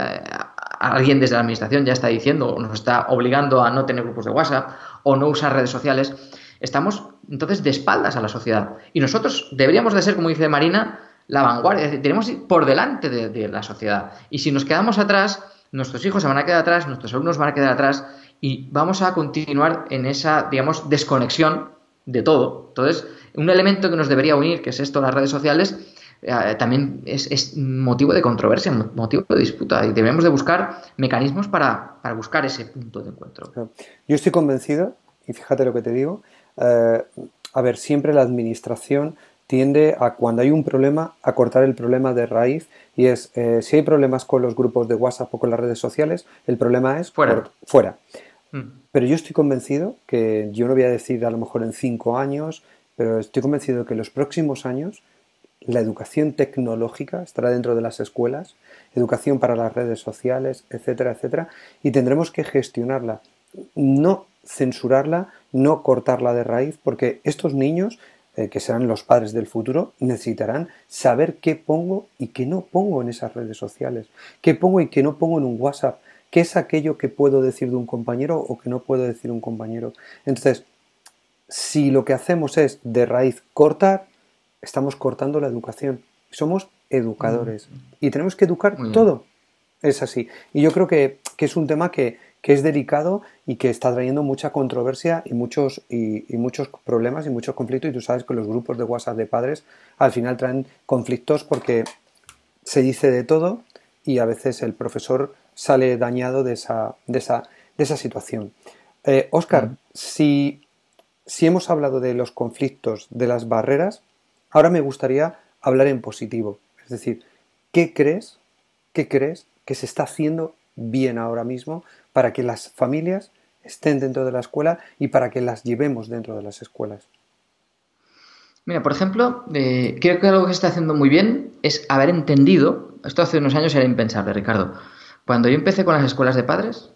Speaker 2: alguien desde la administración ya está diciendo, nos está obligando a no tener grupos de WhatsApp o no usar redes sociales, estamos entonces de espaldas a la sociedad. Y nosotros deberíamos de ser, como dice Marina, la vanguardia, tenemos por delante de, la sociedad. Y si nos quedamos atrás, nuestros hijos se van a quedar atrás, nuestros alumnos van a quedar atrás y vamos a continuar en esa, digamos, desconexión de todo. Entonces, un elemento que nos debería unir, que es esto, las redes sociales, eh, también es, motivo de controversia, motivo de disputa y debemos de buscar mecanismos para, buscar ese punto de encuentro.
Speaker 1: Yo estoy convencido, y fíjate lo que te digo, eh, a ver, siempre la administración tiende a cuando hay un problema a cortar el problema de raíz y es eh, si hay problemas con los grupos de WhatsApp o con las redes sociales, el problema es
Speaker 2: fuera.
Speaker 1: fuera. Mm. Pero yo estoy convencido que yo no voy a decir a lo mejor en cinco años, pero estoy convencido que en los próximos años la educación tecnológica estará dentro de las escuelas, educación para las redes sociales, etcétera, etcétera, y tendremos que gestionarla, no censurarla, no cortarla de raíz, porque estos niños eh, que serán los padres del futuro, necesitarán saber qué pongo y qué no pongo en esas redes sociales, qué pongo y qué no pongo en un WhatsApp, qué es aquello que puedo decir de un compañero o que no puedo decir de un compañero. Entonces, si lo que hacemos es de raíz cortar, estamos cortando la educación. Somos educadores mm. y tenemos que educar todo. Es así. Y yo creo que es un tema que, que es delicado y que está trayendo mucha controversia y muchos, y, muchos problemas y muchos conflictos. Y tú sabes que los grupos de WhatsApp de padres al final traen conflictos porque se dice de todo y a veces el profesor sale dañado de esa, de esa, de esa situación. Oscar, eh, si, si hemos hablado de los conflictos, de las barreras, ahora me gustaría hablar en positivo. Es decir, ¿qué crees, qué crees que se está haciendo bien ahora mismo para que las familias estén dentro de la escuela y para que las llevemos dentro de las escuelas.
Speaker 2: Mira, por ejemplo, eh, creo que algo que se está haciendo muy bien es haber entendido, esto hace unos años era impensable, Ricardo, cuando yo empecé con las escuelas de padres,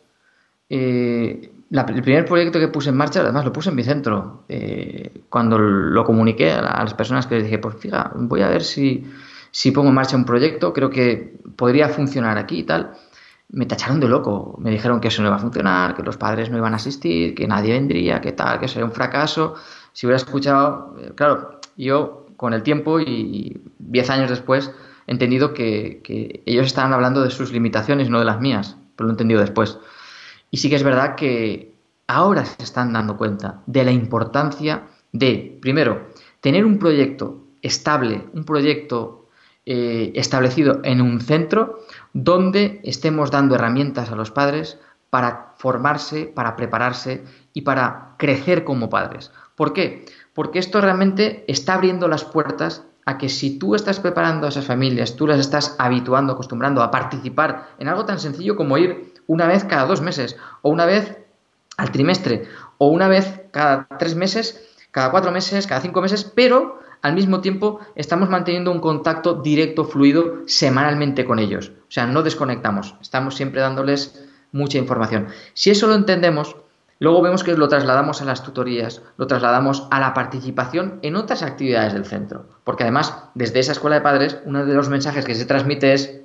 Speaker 2: eh, el primer proyecto que puse en marcha, además lo puse en mi centro, eh, cuando lo comuniqué a, las personas que les dije, pues fija, voy a ver si, si pongo en marcha un proyecto, creo que podría funcionar aquí y tal. Me tacharon de loco. Me dijeron que eso no iba a funcionar, que los padres no iban a asistir, que nadie vendría, que tal, que sería un fracaso. Si hubiera escuchado, eh, claro, yo con el tiempo y diez años después he entendido que, que, ellos estaban hablando de sus limitaciones, no de las mías, pero lo he entendido después. Y sí que es verdad que ahora se están dando cuenta de la importancia de, primero, tener un proyecto estable, un proyecto eh, establecido en un centro donde estemos dando herramientas a los padres para formarse, para prepararse y para crecer como padres. ¿Por qué? Porque esto realmente está abriendo las puertas a que si tú estás preparando a esas familias, tú las estás habituando, acostumbrando a participar en algo tan sencillo como ir una vez cada dos meses, o una vez al trimestre, o una vez cada tres meses, cada cuatro meses, cada cinco meses, pero al mismo tiempo estamos manteniendo un contacto directo, fluido, semanalmente con ellos. O sea, no desconectamos, estamos siempre dándoles mucha información. Si eso lo entendemos, luego vemos que lo trasladamos a las tutorías, lo trasladamos a la participación en otras actividades del centro. Porque además, desde esa escuela de padres, uno de los mensajes que se transmite es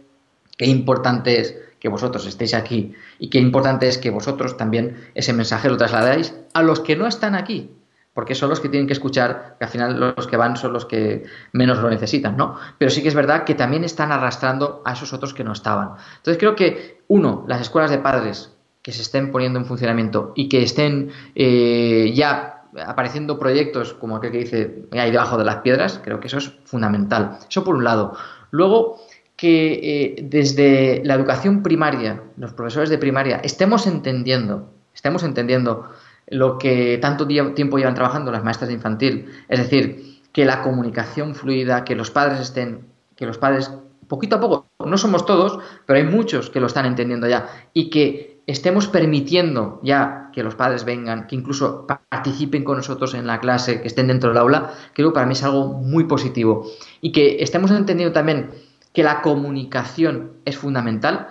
Speaker 2: qué importante es que vosotros estéis aquí y qué importante es que vosotros también ese mensaje lo trasladáis a los que no están aquí, porque son los que tienen que escuchar, que al final los que van son los que menos lo necesitan, ¿no? Pero sí que es verdad que también están arrastrando a esos otros que no estaban. Entonces creo que, uno, las escuelas de padres que se estén poniendo en funcionamiento y que estén eh, ya apareciendo proyectos como aquel que dice ahí debajo de las piedras, creo que eso es fundamental. Eso por un lado. Luego, que eh, desde la educación primaria, los profesores de primaria, estemos entendiendo, estemos entendiendo lo que tanto tiempo llevan trabajando las maestras de infantil, es decir, que la comunicación fluida, que los padres estén, que los padres poquito a poco, no somos todos, pero hay muchos que lo están entendiendo ya y que estemos permitiendo ya que los padres vengan, que incluso participen con nosotros en la clase, que estén dentro del aula, creo que para mí es algo muy positivo y que estemos entendiendo también que la comunicación es fundamental.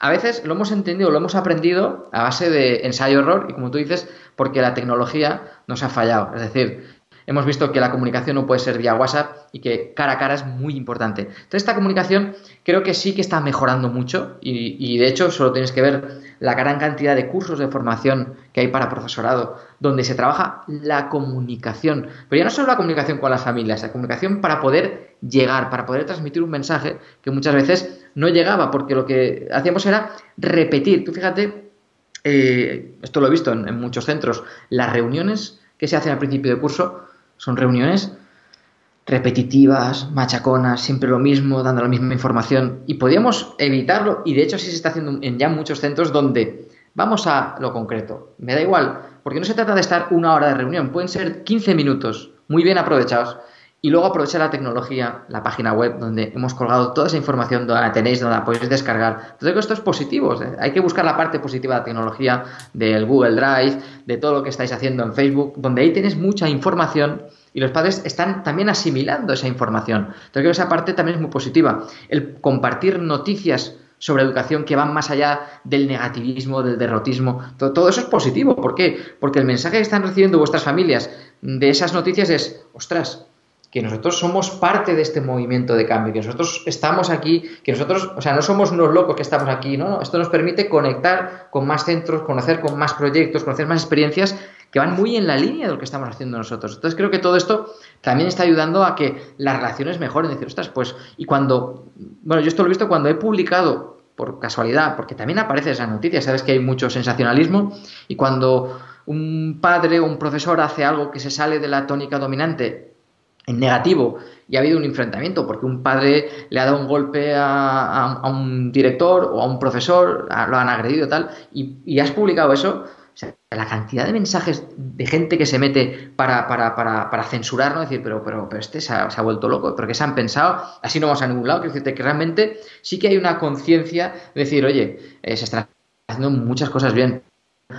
Speaker 2: A veces lo hemos entendido, lo hemos aprendido a base de ensayo-error y como tú dices, porque la tecnología nos ha fallado. Es decir, hemos visto que la comunicación no puede ser vía WhatsApp y que cara a cara es muy importante. Entonces, esta comunicación creo que sí que está mejorando mucho y, de hecho solo tienes que ver la gran cantidad de cursos de formación que hay para profesorado, donde se trabaja la comunicación. Pero ya no solo la comunicación con las familias, la comunicación para poder llegar, para poder transmitir un mensaje que muchas veces no llegaba, porque lo que hacíamos era repetir. Tú fíjate eh, esto lo he visto en, muchos centros, las reuniones que se hacen al principio de curso son reuniones repetitivas, machaconas, siempre lo mismo, dando la misma información. Y podríamos evitarlo, y de hecho así se está haciendo en ya muchos centros donde vamos a lo concreto. Me da igual, porque no se trata de estar una hora de reunión, pueden ser 15 minutos muy bien aprovechados y luego aprovechar la tecnología, la página web donde hemos colgado toda esa información, donde la tenéis, donde la podéis descargar. Entonces, esto es positivo. Hay que buscar la parte positiva de la tecnología, del Google Drive, de todo lo que estáis haciendo en Facebook, donde ahí tenéis mucha información y los padres están también asimilando esa información. Entonces, esa parte también es muy positiva. El compartir noticias sobre educación que van más allá del negativismo, del derrotismo. Todo, todo, eso es positivo. ¿Por qué? Porque el mensaje que están recibiendo vuestras familias de esas noticias es, ostras, que nosotros somos parte de este movimiento de cambio, que nosotros estamos aquí, que nosotros, o sea, no somos unos locos que estamos aquí, ¿no? Esto nos permite conectar con más centros, conocer con más proyectos, conocer más experiencias que van muy en la línea de lo que estamos haciendo nosotros. Entonces creo que todo esto también está ayudando a que las relaciones mejoren. Decir, ostras, pues, y cuando, bueno, yo esto lo he visto cuando he publicado, por casualidad, porque también aparece esa noticia, sabes que hay mucho sensacionalismo, y cuando un padre o un profesor hace algo que se sale de la tónica dominante en negativo y ha habido un enfrentamiento porque un padre le ha dado un golpe a, un director o a un profesor, lo han agredido tal, y, has publicado eso, la cantidad de mensajes de gente que se mete para, para, para, para censurar, ¿no? Decir, pero, pero, pero este se ha, vuelto loco, porque se han pensado, así no vamos a ningún lado, quiero decirte que realmente sí que hay una conciencia de decir, oye, eh, se están haciendo muchas cosas bien.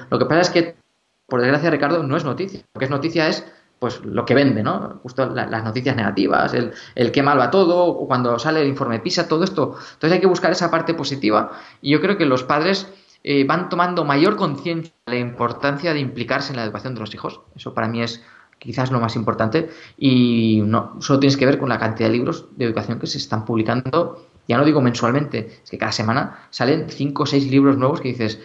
Speaker 2: Lo que pasa es que, por desgracia, Ricardo, no es noticia. Lo que es noticia es pues lo que vende, ¿no? Justo las noticias negativas, el, el qué mal va todo, o cuando sale el informe PISA, todo esto. Entonces hay que buscar esa parte positiva y yo creo que los padres eh, van tomando mayor conciencia de la importancia de implicarse en la educación de los hijos. Eso para mí es quizás lo más importante y no solo tienes que ver con la cantidad de libros de educación que se están publicando Ya no digo mensualmente, es que cada semana salen cinco o seis libros nuevos que dices,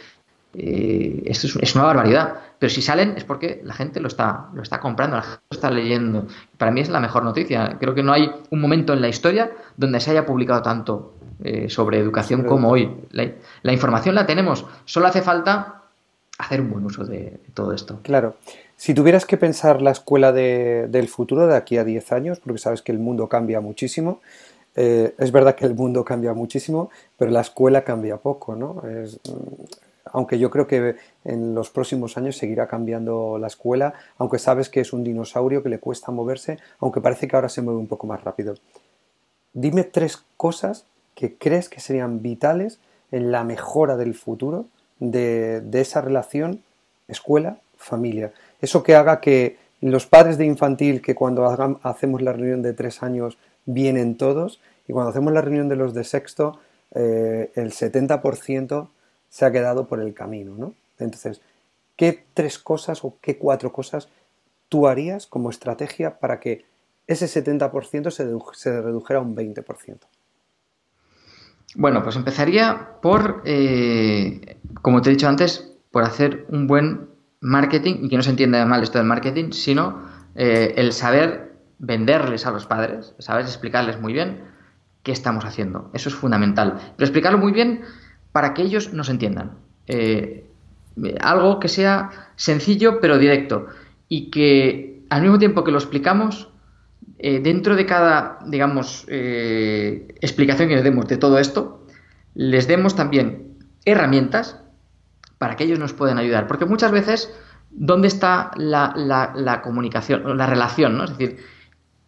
Speaker 2: eh, esto es, una barbaridad. Pero si salen es porque la gente lo está, lo está comprando, la gente lo está leyendo. Para mí es la mejor noticia. Creo que no hay un momento en la historia donde se haya publicado tanto eh, sobre educación como hoy. La, información la tenemos, solo hace falta hacer un buen uso de, todo esto.
Speaker 1: Claro. Si tuvieras que pensar la escuela del futuro de aquí a 10 años, porque sabes que el mundo cambia muchísimo, eh, es verdad que el mundo cambia muchísimo, pero la escuela cambia poco, ¿no? Aunque yo creo que en los próximos años seguirá cambiando la escuela, aunque sabes que es un dinosaurio que le cuesta moverse, aunque parece que ahora se mueve un poco más rápido. Dime tres cosas que crees que serían vitales en la mejora del futuro de, esa relación escuela-familia. Eso que haga que los padres de infantil, que cuando hacemos la reunión de tres años vienen todos, y cuando hacemos la reunión de los de sexto, eh, el 70% se ha quedado por el camino, ¿no? Entonces, ¿qué tres cosas o qué cuatro cosas tú harías como estrategia para que ese 70% se, se, redujera a un 20%?
Speaker 2: Bueno, pues empezaría por, eh, como te he dicho antes, por hacer un buen marketing, y que no se entienda mal esto del marketing, sino eh, el saber venderles a los padres, saber explicarles muy bien qué estamos haciendo. Eso es fundamental. Pero explicarlo muy bien para que ellos nos entiendan. Eh, algo que sea sencillo pero directo y que al mismo tiempo que lo explicamos, eh, dentro de cada, digamos, eh, explicación que les demos de todo esto, les demos también herramientas para que ellos nos puedan ayudar. Porque muchas veces, ¿dónde está la, comunicación, la relación? ¿no? Es decir,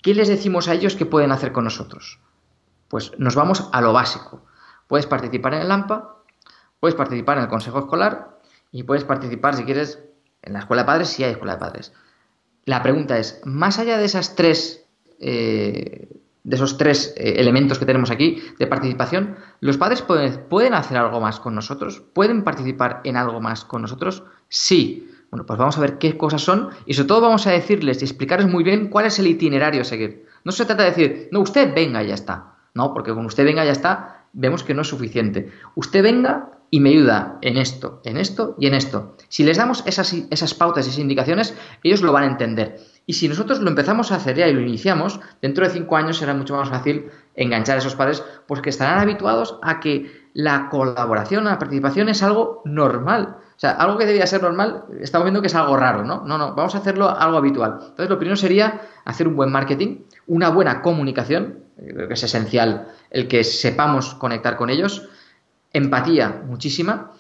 Speaker 2: ¿qué les decimos a ellos que pueden hacer con nosotros? Pues nos vamos a lo básico. Puedes participar en el AMPA, puedes participar en el consejo escolar y puedes participar, si quieres, en la escuela de padres, si hay escuela de padres. La pregunta es, más allá de esas tres, eh, de esos tres eh, elementos que tenemos aquí de participación, ¿los padres pueden, pueden hacer algo más con nosotros? ¿Pueden participar en algo más con nosotros? Sí. Bueno, pues vamos a ver qué cosas son y sobre todo vamos a decirles y explicarles muy bien cuál es el itinerario a seguir. No se trata de decir, no, usted venga y ya está. No, porque con usted venga ya está, vemos que no es suficiente. Usted venga y me ayuda en esto, en esto y en esto. Si les damos esas, esas pautas, esas indicaciones, ellos lo van a entender. Y si nosotros lo empezamos a hacer ya y lo iniciamos, dentro de cinco años será mucho más fácil enganchar a esos padres, pues que estarán habituados a que la colaboración, la participación es algo normal. O sea, algo que debía ser normal, estamos viendo que es algo raro, ¿no? No, no, vamos a hacerlo algo habitual. Entonces, lo primero sería hacer un buen marketing, una buena comunicación, creo que es esencial el que sepamos conectar con ellos, empatía muchísima.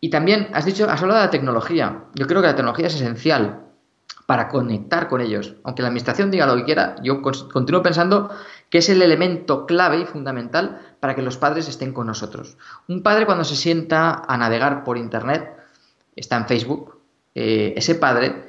Speaker 2: Y también has dicho, has hablado de la tecnología. Yo creo que la tecnología es esencial para conectar con ellos. Aunque la administración diga lo que quiera, yo continúo pensando que es el elemento clave y fundamental para que los padres estén con nosotros. Un padre cuando se sienta a navegar por Internet, está en Facebook, eh, ese padre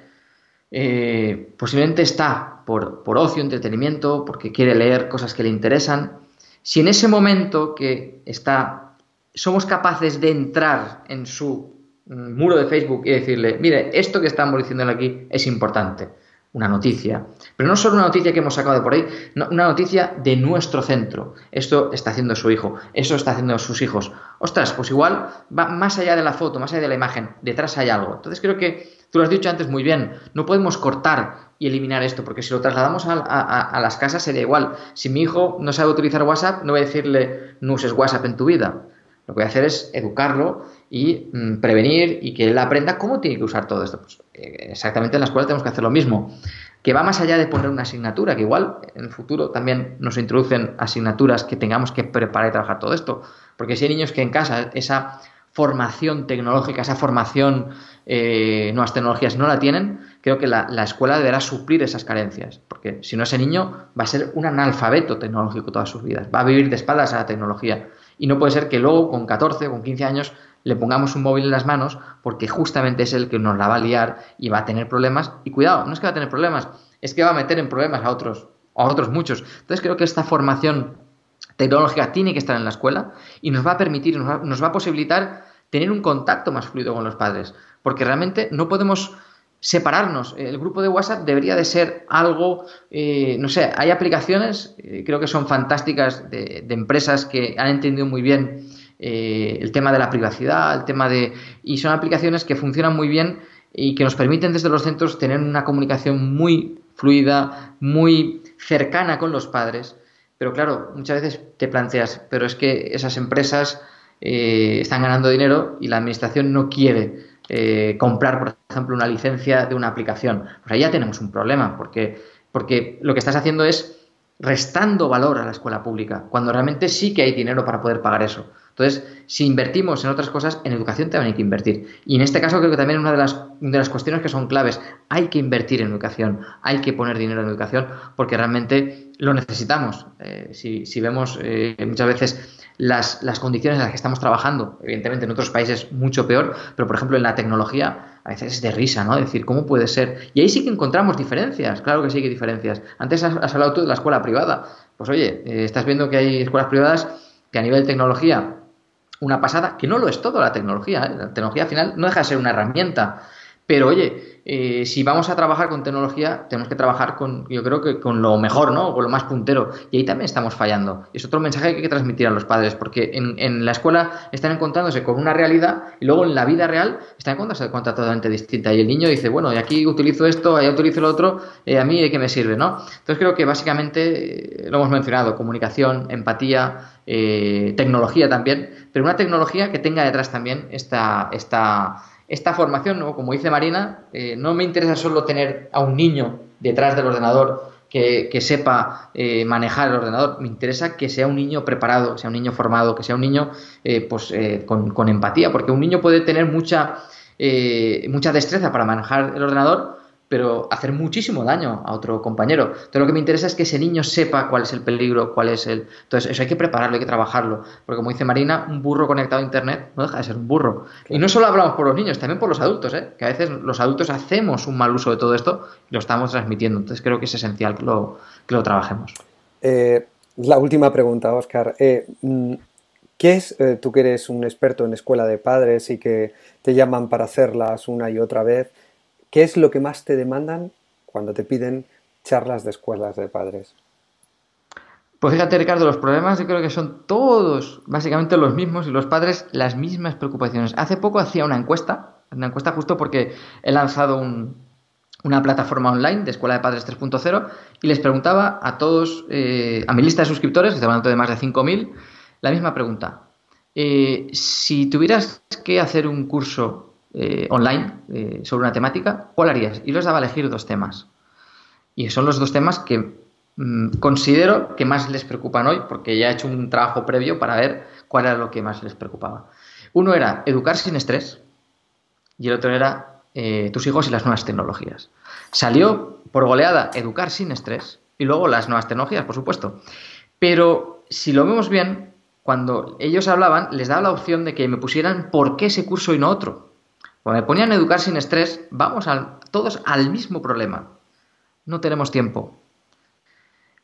Speaker 2: eh, posiblemente está por, por ocio, entretenimiento, porque quiere leer cosas que le interesan. Si en ese momento que está somos capaces de entrar en su mm, muro de Facebook y decirle, mire, esto que estamos diciendo aquí es importante, una noticia, pero no solo una noticia que hemos sacado de por ahí, una noticia de nuestro centro. Esto está haciendo su hijo, eso está haciendo sus hijos. Ostras, pues igual va más allá de la foto, más allá de la imagen, detrás hay algo. Entonces creo que tú lo has dicho antes muy bien, no podemos cortar y eliminar esto, porque si lo trasladamos a, las casas sería igual. Si mi hijo no sabe utilizar WhatsApp, no voy a decirle no uses WhatsApp en tu vida lo que voy a hacer es educarlo y mm, prevenir y que él aprenda cómo tiene que usar todo esto. Pues, eh, exactamente en la escuela tenemos que hacer lo mismo. Que va más allá de poner una asignatura, que igual en el futuro también nos introducen asignaturas que tengamos que preparar y trabajar todo esto. Porque si hay niños que en casa esa formación tecnológica, esa formación eh, nuevas tecnologías no la tienen, creo que la, la, escuela deberá suplir esas carencias. Porque si no, ese niño va a ser un analfabeto tecnológico todas sus vidas. Va a vivir de espaldas a la tecnología. Y no puede ser que luego, con 14, con 15 años, le pongamos un móvil en las manos porque justamente es el que nos la va a liar y va a tener problemas. Y cuidado, no es que va a tener problemas, es que va a meter en problemas a otros, a otros muchos. Entonces creo que esta formación tecnológica tiene que estar en la escuela y nos va a permitir, nos va, a posibilitar tener un contacto más fluido con los padres. Porque realmente no podemos separarnos. El grupo de WhatsApp debería de ser algo, eh, no sé, hay aplicaciones, eh, creo que son fantásticas, de, empresas que han entendido muy bien eh, el tema de la privacidad, el tema de... Y son aplicaciones que funcionan muy bien y que nos permiten desde los centros tener una comunicación muy fluida, muy cercana con los padres. Pero claro, muchas veces te planteas, pero es que esas empresas están ganando dinero y la administración no quiere eh, comprar, por ejemplo, una licencia de una aplicación. Pues ahí ya tenemos un problema, porque, porque lo que estás haciendo es restando valor a la escuela pública, cuando realmente sí que hay dinero para poder pagar eso. Entonces, si invertimos en otras cosas, en educación también hay que invertir. Y en este caso creo que también una de las, de las cuestiones que son claves, hay que invertir en educación, hay que poner dinero en educación, porque realmente lo necesitamos. Eh, si, si, vemos eh, muchas veces las, las, condiciones en las que estamos trabajando, evidentemente en otros países mucho peor, pero por ejemplo en la tecnología a veces es de risa, ¿no? decir, ¿cómo puede ser? Y ahí sí que encontramos diferencias, claro que sí que hay diferencias. Antes has, hablado tú de la escuela privada. Pues oye, eh, estás viendo que hay escuelas privadas que a nivel de tecnología una pasada, que no lo es todo la tecnología. La tecnología al final no deja de ser una herramienta. Pero oye, eh, si vamos a trabajar con tecnología, tenemos que trabajar con, yo creo que con lo mejor, ¿no? Con lo más puntero. Y ahí también estamos fallando. Es otro mensaje que hay que transmitir a los padres, porque en, la escuela están encontrándose con una realidad y luego en la vida real están encontrándose con totalmente distinta. Y el niño dice, bueno, y aquí utilizo esto, allá utilizo lo otro, eh, a mí ¿de qué me sirve, no? Entonces creo que básicamente lo hemos mencionado, comunicación, empatía, eh, tecnología también, pero una tecnología que tenga detrás también esta, esta, esta formación, ¿no? como dice Marina, eh, no me interesa solo tener a un niño detrás del ordenador que, sepa eh, manejar el ordenador, me interesa que sea un niño preparado, sea un niño formado, que sea un niño pues, con, con, empatía, porque un niño puede tener mucha, mucha destreza para manejar el ordenador, pero hacer muchísimo daño a otro compañero. Entonces lo que me interesa es que ese niño sepa cuál es el peligro, cuál es el... Entonces eso hay que prepararlo, hay que trabajarlo. Porque como dice Marina, un burro conectado a Internet no deja de ser un burro. Y no solo hablamos por los niños, también por los adultos, ¿eh? que a veces los adultos hacemos un mal uso de todo esto y lo estamos transmitiendo. Entonces creo que es esencial que lo, que lo trabajemos.
Speaker 1: Eh, la última pregunta, Oscar. Eh, mm, ¿Qué es, eh, tú que eres un experto en escuela de padres y que te llaman para hacerlas una y otra vez, ¿Qué es lo que más te demandan cuando te piden charlas de escuelas de padres?
Speaker 2: Pues fíjate, Ricardo, los problemas yo creo que son todos básicamente los mismos y los padres las mismas preocupaciones. Hace poco hacía una encuesta, una encuesta justo porque he lanzado una plataforma online de Escuela de Padres 3.0 y les preguntaba a todos, eh, a mi lista de suscriptores, que hablando de más de 5.000, la misma pregunta. Eh, si tuvieras que hacer un curso eh, online eh, sobre una temática, ¿cuál harías? Y les daba a elegir dos temas. Y son los dos temas que mm, considero que más les preocupan hoy, porque ya he hecho un trabajo previo para ver cuál era lo que más les preocupaba. Uno era educar sin estrés y el otro era eh, tus hijos y las nuevas tecnologías. Salió por goleada educar sin estrés y luego las nuevas tecnologías, por supuesto. Pero si lo vemos bien, cuando ellos hablaban, les daba la opción de que me pusieran por qué ese curso y no otro. Cuando me ponían a educar sin estrés, vamos todos al mismo problema. No tenemos tiempo.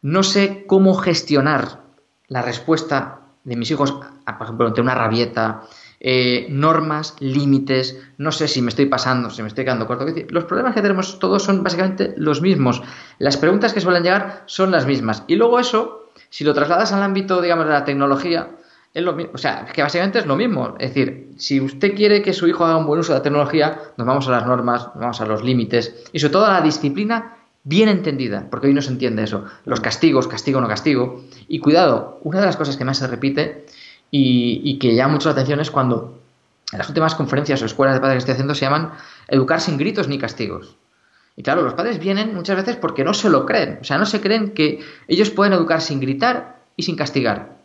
Speaker 2: No sé cómo gestionar la respuesta de mis hijos, por ejemplo, ante una rabieta, eh, normas, límites, no sé si me estoy pasando, si me estoy quedando corto. Los problemas que tenemos todos son básicamente los mismos. Las preguntas que suelen llegar son las mismas. Y luego eso, si lo trasladas al ámbito, digamos, de la tecnología, es lo mismo, o sea, que básicamente es lo mismo. Es decir, si usted quiere que su hijo haga un buen uso de la tecnología, nos vamos a las normas, nos vamos a los límites y sobre todo a la disciplina bien entendida, porque hoy no se entiende eso. Los castigos, castigo, no castigo. Y cuidado, una de las cosas que más se repite y, que llama mucho la atención es cuando en las últimas conferencias o escuelas de padres que estoy haciendo se llaman educar sin gritos ni castigos. Y claro, los padres vienen muchas veces porque no se lo creen. O sea, no se creen que ellos pueden educar sin gritar y sin castigar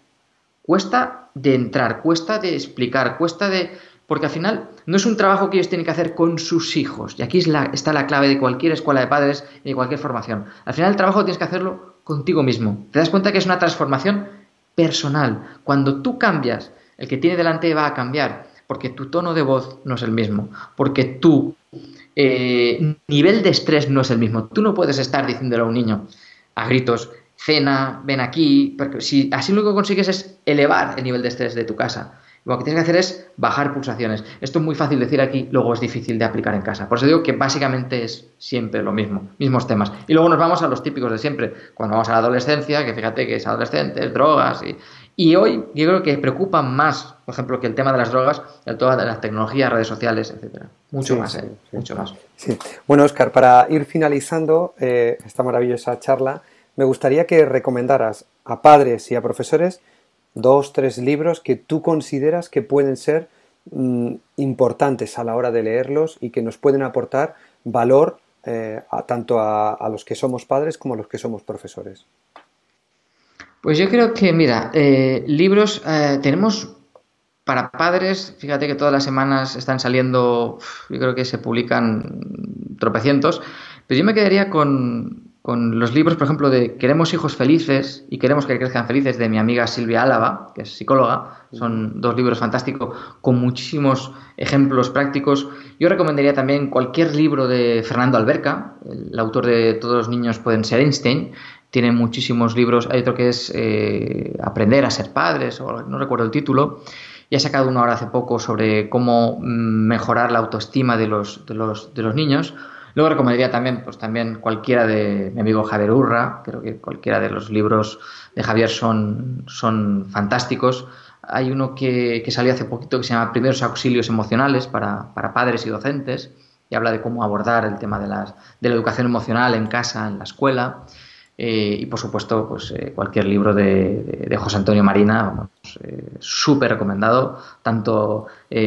Speaker 2: cuesta de entrar, cuesta de explicar, cuesta de... Porque al final no es un trabajo que ellos tienen que hacer con sus hijos. Y aquí está la clave de cualquier escuela de padres y de cualquier formación. Al final el trabajo tienes que hacerlo contigo mismo. Te das cuenta que es una transformación personal. Cuando tú cambias, el que tiene delante va a cambiar. Porque tu tono de voz no es el mismo. Porque tu eh, nivel de estrés no es el mismo. Tú no puedes estar diciéndole a un niño a gritos, cena, ven aquí, porque si así lo que consigues es elevar el nivel de estrés de tu casa. Lo que tienes que hacer es bajar pulsaciones. Esto es muy fácil decir aquí, luego es difícil de aplicar en casa. Por eso digo que básicamente es siempre lo mismo, mismos temas. Y luego nos vamos a los típicos de siempre. Cuando vamos a la adolescencia, que fíjate que es adolescentes, drogas y, y hoy yo creo que preocupa más, por ejemplo, que el tema de las drogas, el tema de las tecnologías, redes sociales, etcétera. Mucho más, ¿eh? mucho más.
Speaker 1: Bueno, Oscar, para ir finalizando eh, esta maravillosa charla, me gustaría que recomendaras a padres y a profesores dos, tres libros que tú consideras que pueden ser mm, importantes a la hora de leerlos y que nos pueden aportar valor eh, tanto a, los que somos padres como a los que somos profesores.
Speaker 2: Pues yo creo que, mira, eh, libros eh, tenemos para padres, fíjate que todas las semanas están saliendo, yo creo que se publican tropecientos, pero yo me quedaría con, con los libros, por ejemplo, de Queremos hijos felices y Queremos que crezcan felices de mi amiga Silvia Álava, que es psicóloga. Son dos libros fantásticos con muchísimos ejemplos prácticos. Yo recomendaría también cualquier libro de Fernando Alberca, el autor de Todos los niños pueden ser Einstein. Tiene muchísimos libros. Hay otro que es eh, Aprender a ser padres, o no recuerdo el título. Y ha sacado uno ahora hace poco sobre cómo mm, mejorar la autoestima de los, niños. Luego recomendaría también, pues también cualquiera de mi amigo Javier Urra, creo que cualquiera de los libros de Javier son, son fantásticos. Hay uno que, salió hace poquito que se llama Primeros Auxilios Emocionales para, padres y docentes y habla de cómo abordar el tema de, las, de la educación emocional en casa, en la escuela. Eh, y por supuesto, pues eh, cualquier libro de, José Antonio Marina, eh, súper recomendado, tanto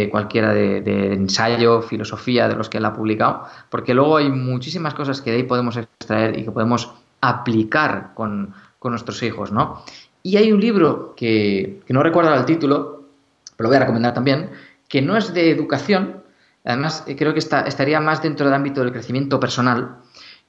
Speaker 2: cualquiera de, ensayo, filosofía, de los que él ha publicado, porque luego hay muchísimas cosas que de ahí podemos extraer y que podemos aplicar con, nuestros hijos, ¿no? Y hay un libro que, no recuerdo el título, pero lo voy a recomendar también, que no es de educación, además creo que estaría más dentro del ámbito del crecimiento personal,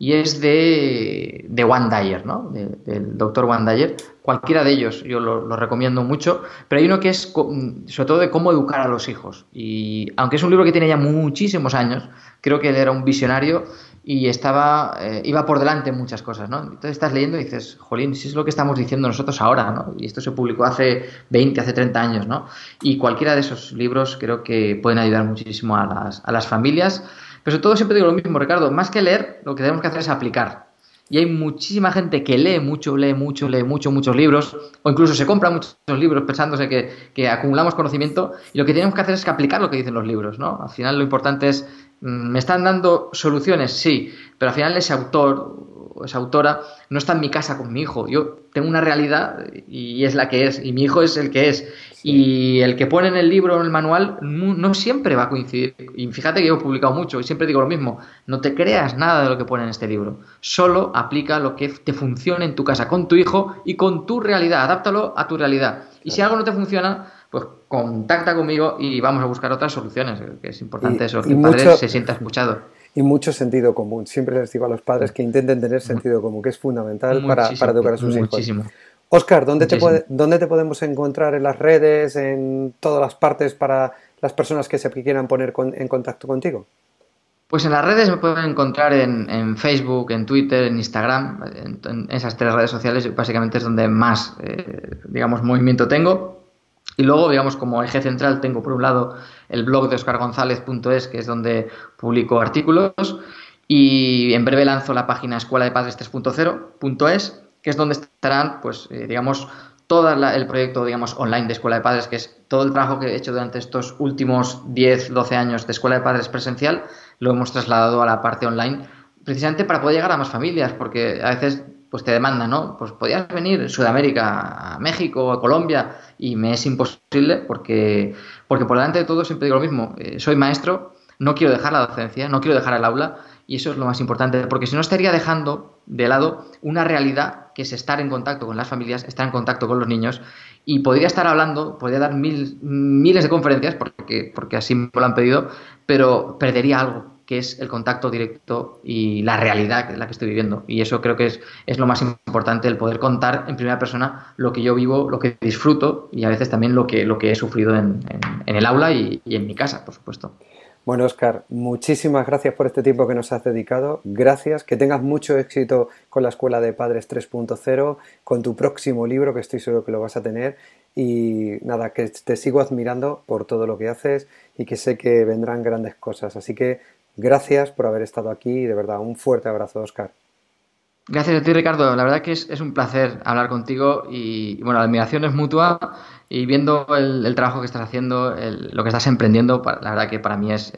Speaker 2: y es de, de One ¿no? del doctor One. Cualquiera de ellos yo lo, recomiendo mucho, pero hay uno que es sobre todo de cómo educar a los hijos. Y aunque es un libro que tiene ya muchísimos años, creo que era un visionario y estaba eh, iba por delante en muchas cosas, ¿no? Entonces estás leyendo y dices, jolín, si es lo que estamos diciendo nosotros ahora, ¿no? Y esto se publicó hace 20, hace 30 años, ¿no? Y cualquiera de esos libros creo que pueden ayudar muchísimo a las, a las familias pero sobre todo siempre digo lo mismo, Ricardo, más que leer, lo que tenemos que hacer es aplicar. Y hay muchísima gente que lee mucho, lee mucho, lee mucho, muchos libros, o incluso se compra muchos libros pensándose que, acumulamos conocimiento, y lo que tenemos que hacer es que aplicar lo que dicen los libros, ¿no? Al final lo importante es, mm, ¿me están dando soluciones? Sí, pero al final ese autor o esa autora no está en mi casa con mi hijo. Yo tengo una realidad y es la que es, y mi hijo es el que es. Y el que pone en el libro o en el manual no, siempre va a coincidir. Y fíjate que yo he publicado mucho y siempre digo lo mismo, no te creas nada de lo que pone en este libro. Solo aplica lo que te funcione en tu casa, con tu hijo y con tu realidad. Adáptalo a tu realidad. Y si algo no te funciona, pues contacta conmigo y vamos a buscar otras soluciones, que es importante eso, que el padre se sienta escuchado.
Speaker 1: Y mucho sentido común. Siempre les digo a los padres que intenten tener sentido común, que es fundamental para, para, educar a sus muchísimo. hijos. Oscar, ¿dónde te, ¿dónde te podemos encontrar en las redes, en todas las partes para las personas que se quieran poner en contacto contigo?
Speaker 2: Pues en las redes me pueden encontrar en, Facebook, en Twitter, en Instagram, en, esas tres redes sociales básicamente es donde más, eh, digamos, movimiento tengo. Y luego, digamos, como eje central tengo por un lado el blog de oscargonzalez.es, que es donde publico artículos, y en breve lanzo la página escuela de padres 3.0.es, que es donde estarán, pues, eh, digamos, todo el proyecto, digamos, online de Escuela de Padres, que es todo el trabajo que he hecho durante estos últimos 10, 12 años de Escuela de Padres presencial, lo hemos trasladado a la parte online, precisamente para poder llegar a más familias, porque a veces pues te demandan, ¿no? Pues podías venir a Sudamérica, a México, a Colombia, y me es imposible porque, porque por delante de todo siempre digo lo mismo, eh, soy maestro, no quiero dejar la docencia, no quiero dejar el aula, y eso es lo más importante, porque si no estaría dejando de lado una realidad que es estar en contacto con las familias, estar en contacto con los niños y podría estar hablando, podría dar mil, miles de conferencias porque, porque así me lo han pedido, pero perdería algo que es el contacto directo y la realidad en la que estoy viviendo. Y eso creo que es, es lo más importante, el poder contar en primera persona lo que yo vivo, lo que disfruto y a veces también lo que, lo que he sufrido en, el aula y, y en mi casa, por supuesto.
Speaker 1: Bueno, Oscar, muchísimas gracias por este tiempo que nos has dedicado. Gracias, que tengas mucho éxito con la Escuela de Padres 3.0, con tu próximo libro, que estoy seguro que lo vas a tener. Y nada, que te sigo admirando por todo lo que haces y que sé que vendrán grandes cosas. Así que gracias por haber estado aquí y de verdad un fuerte abrazo, Oscar.
Speaker 2: Gracias a ti, Ricardo. La verdad que es, un placer hablar contigo y, bueno, la admiración es mutua y viendo el, trabajo que estás haciendo, lo que estás emprendiendo, la verdad que para mí es,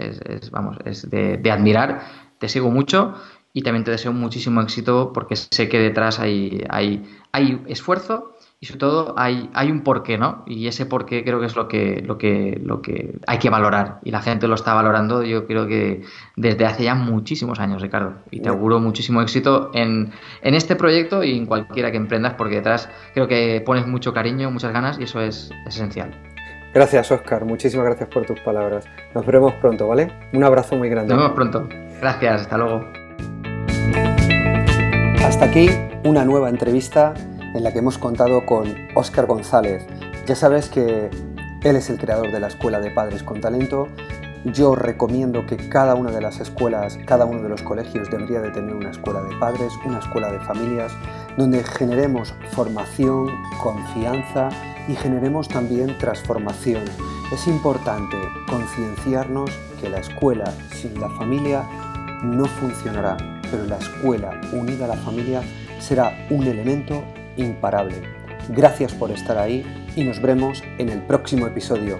Speaker 2: vamos, es de, admirar. Te sigo mucho y también te deseo muchísimo éxito porque sé que detrás hay, hay esfuerzo y sobre todo hay, hay un porqué, ¿no? Y ese porqué creo que es lo que, lo, que, lo que hay que valorar y la gente lo está valorando yo creo que desde hace ya muchísimos años, Ricardo. Y te auguro muchísimo éxito en, en este proyecto y en cualquiera que emprendas porque detrás creo que pones mucho cariño, muchas ganas y eso es, esencial.
Speaker 1: Gracias, Oscar. Muchísimas gracias por tus palabras. Nos veremos pronto, ¿vale? Un abrazo muy grande.
Speaker 2: Nos vemos pronto. Gracias, hasta luego.
Speaker 1: Hasta aquí una nueva entrevista en la que hemos contado con Óscar González. Ya sabes que él es el creador de la Escuela de Padres con Talento. Yo recomiendo que cada una de las escuelas, cada uno de los colegios debería de tener una escuela de padres, una escuela de familias, donde generemos formación, confianza y generemos también transformación. Es importante concienciarnos que la escuela sin la familia no funcionará, pero la escuela unida a la familia será un elemento imparable. Gracias por estar ahí y nos vemos en el próximo episodio.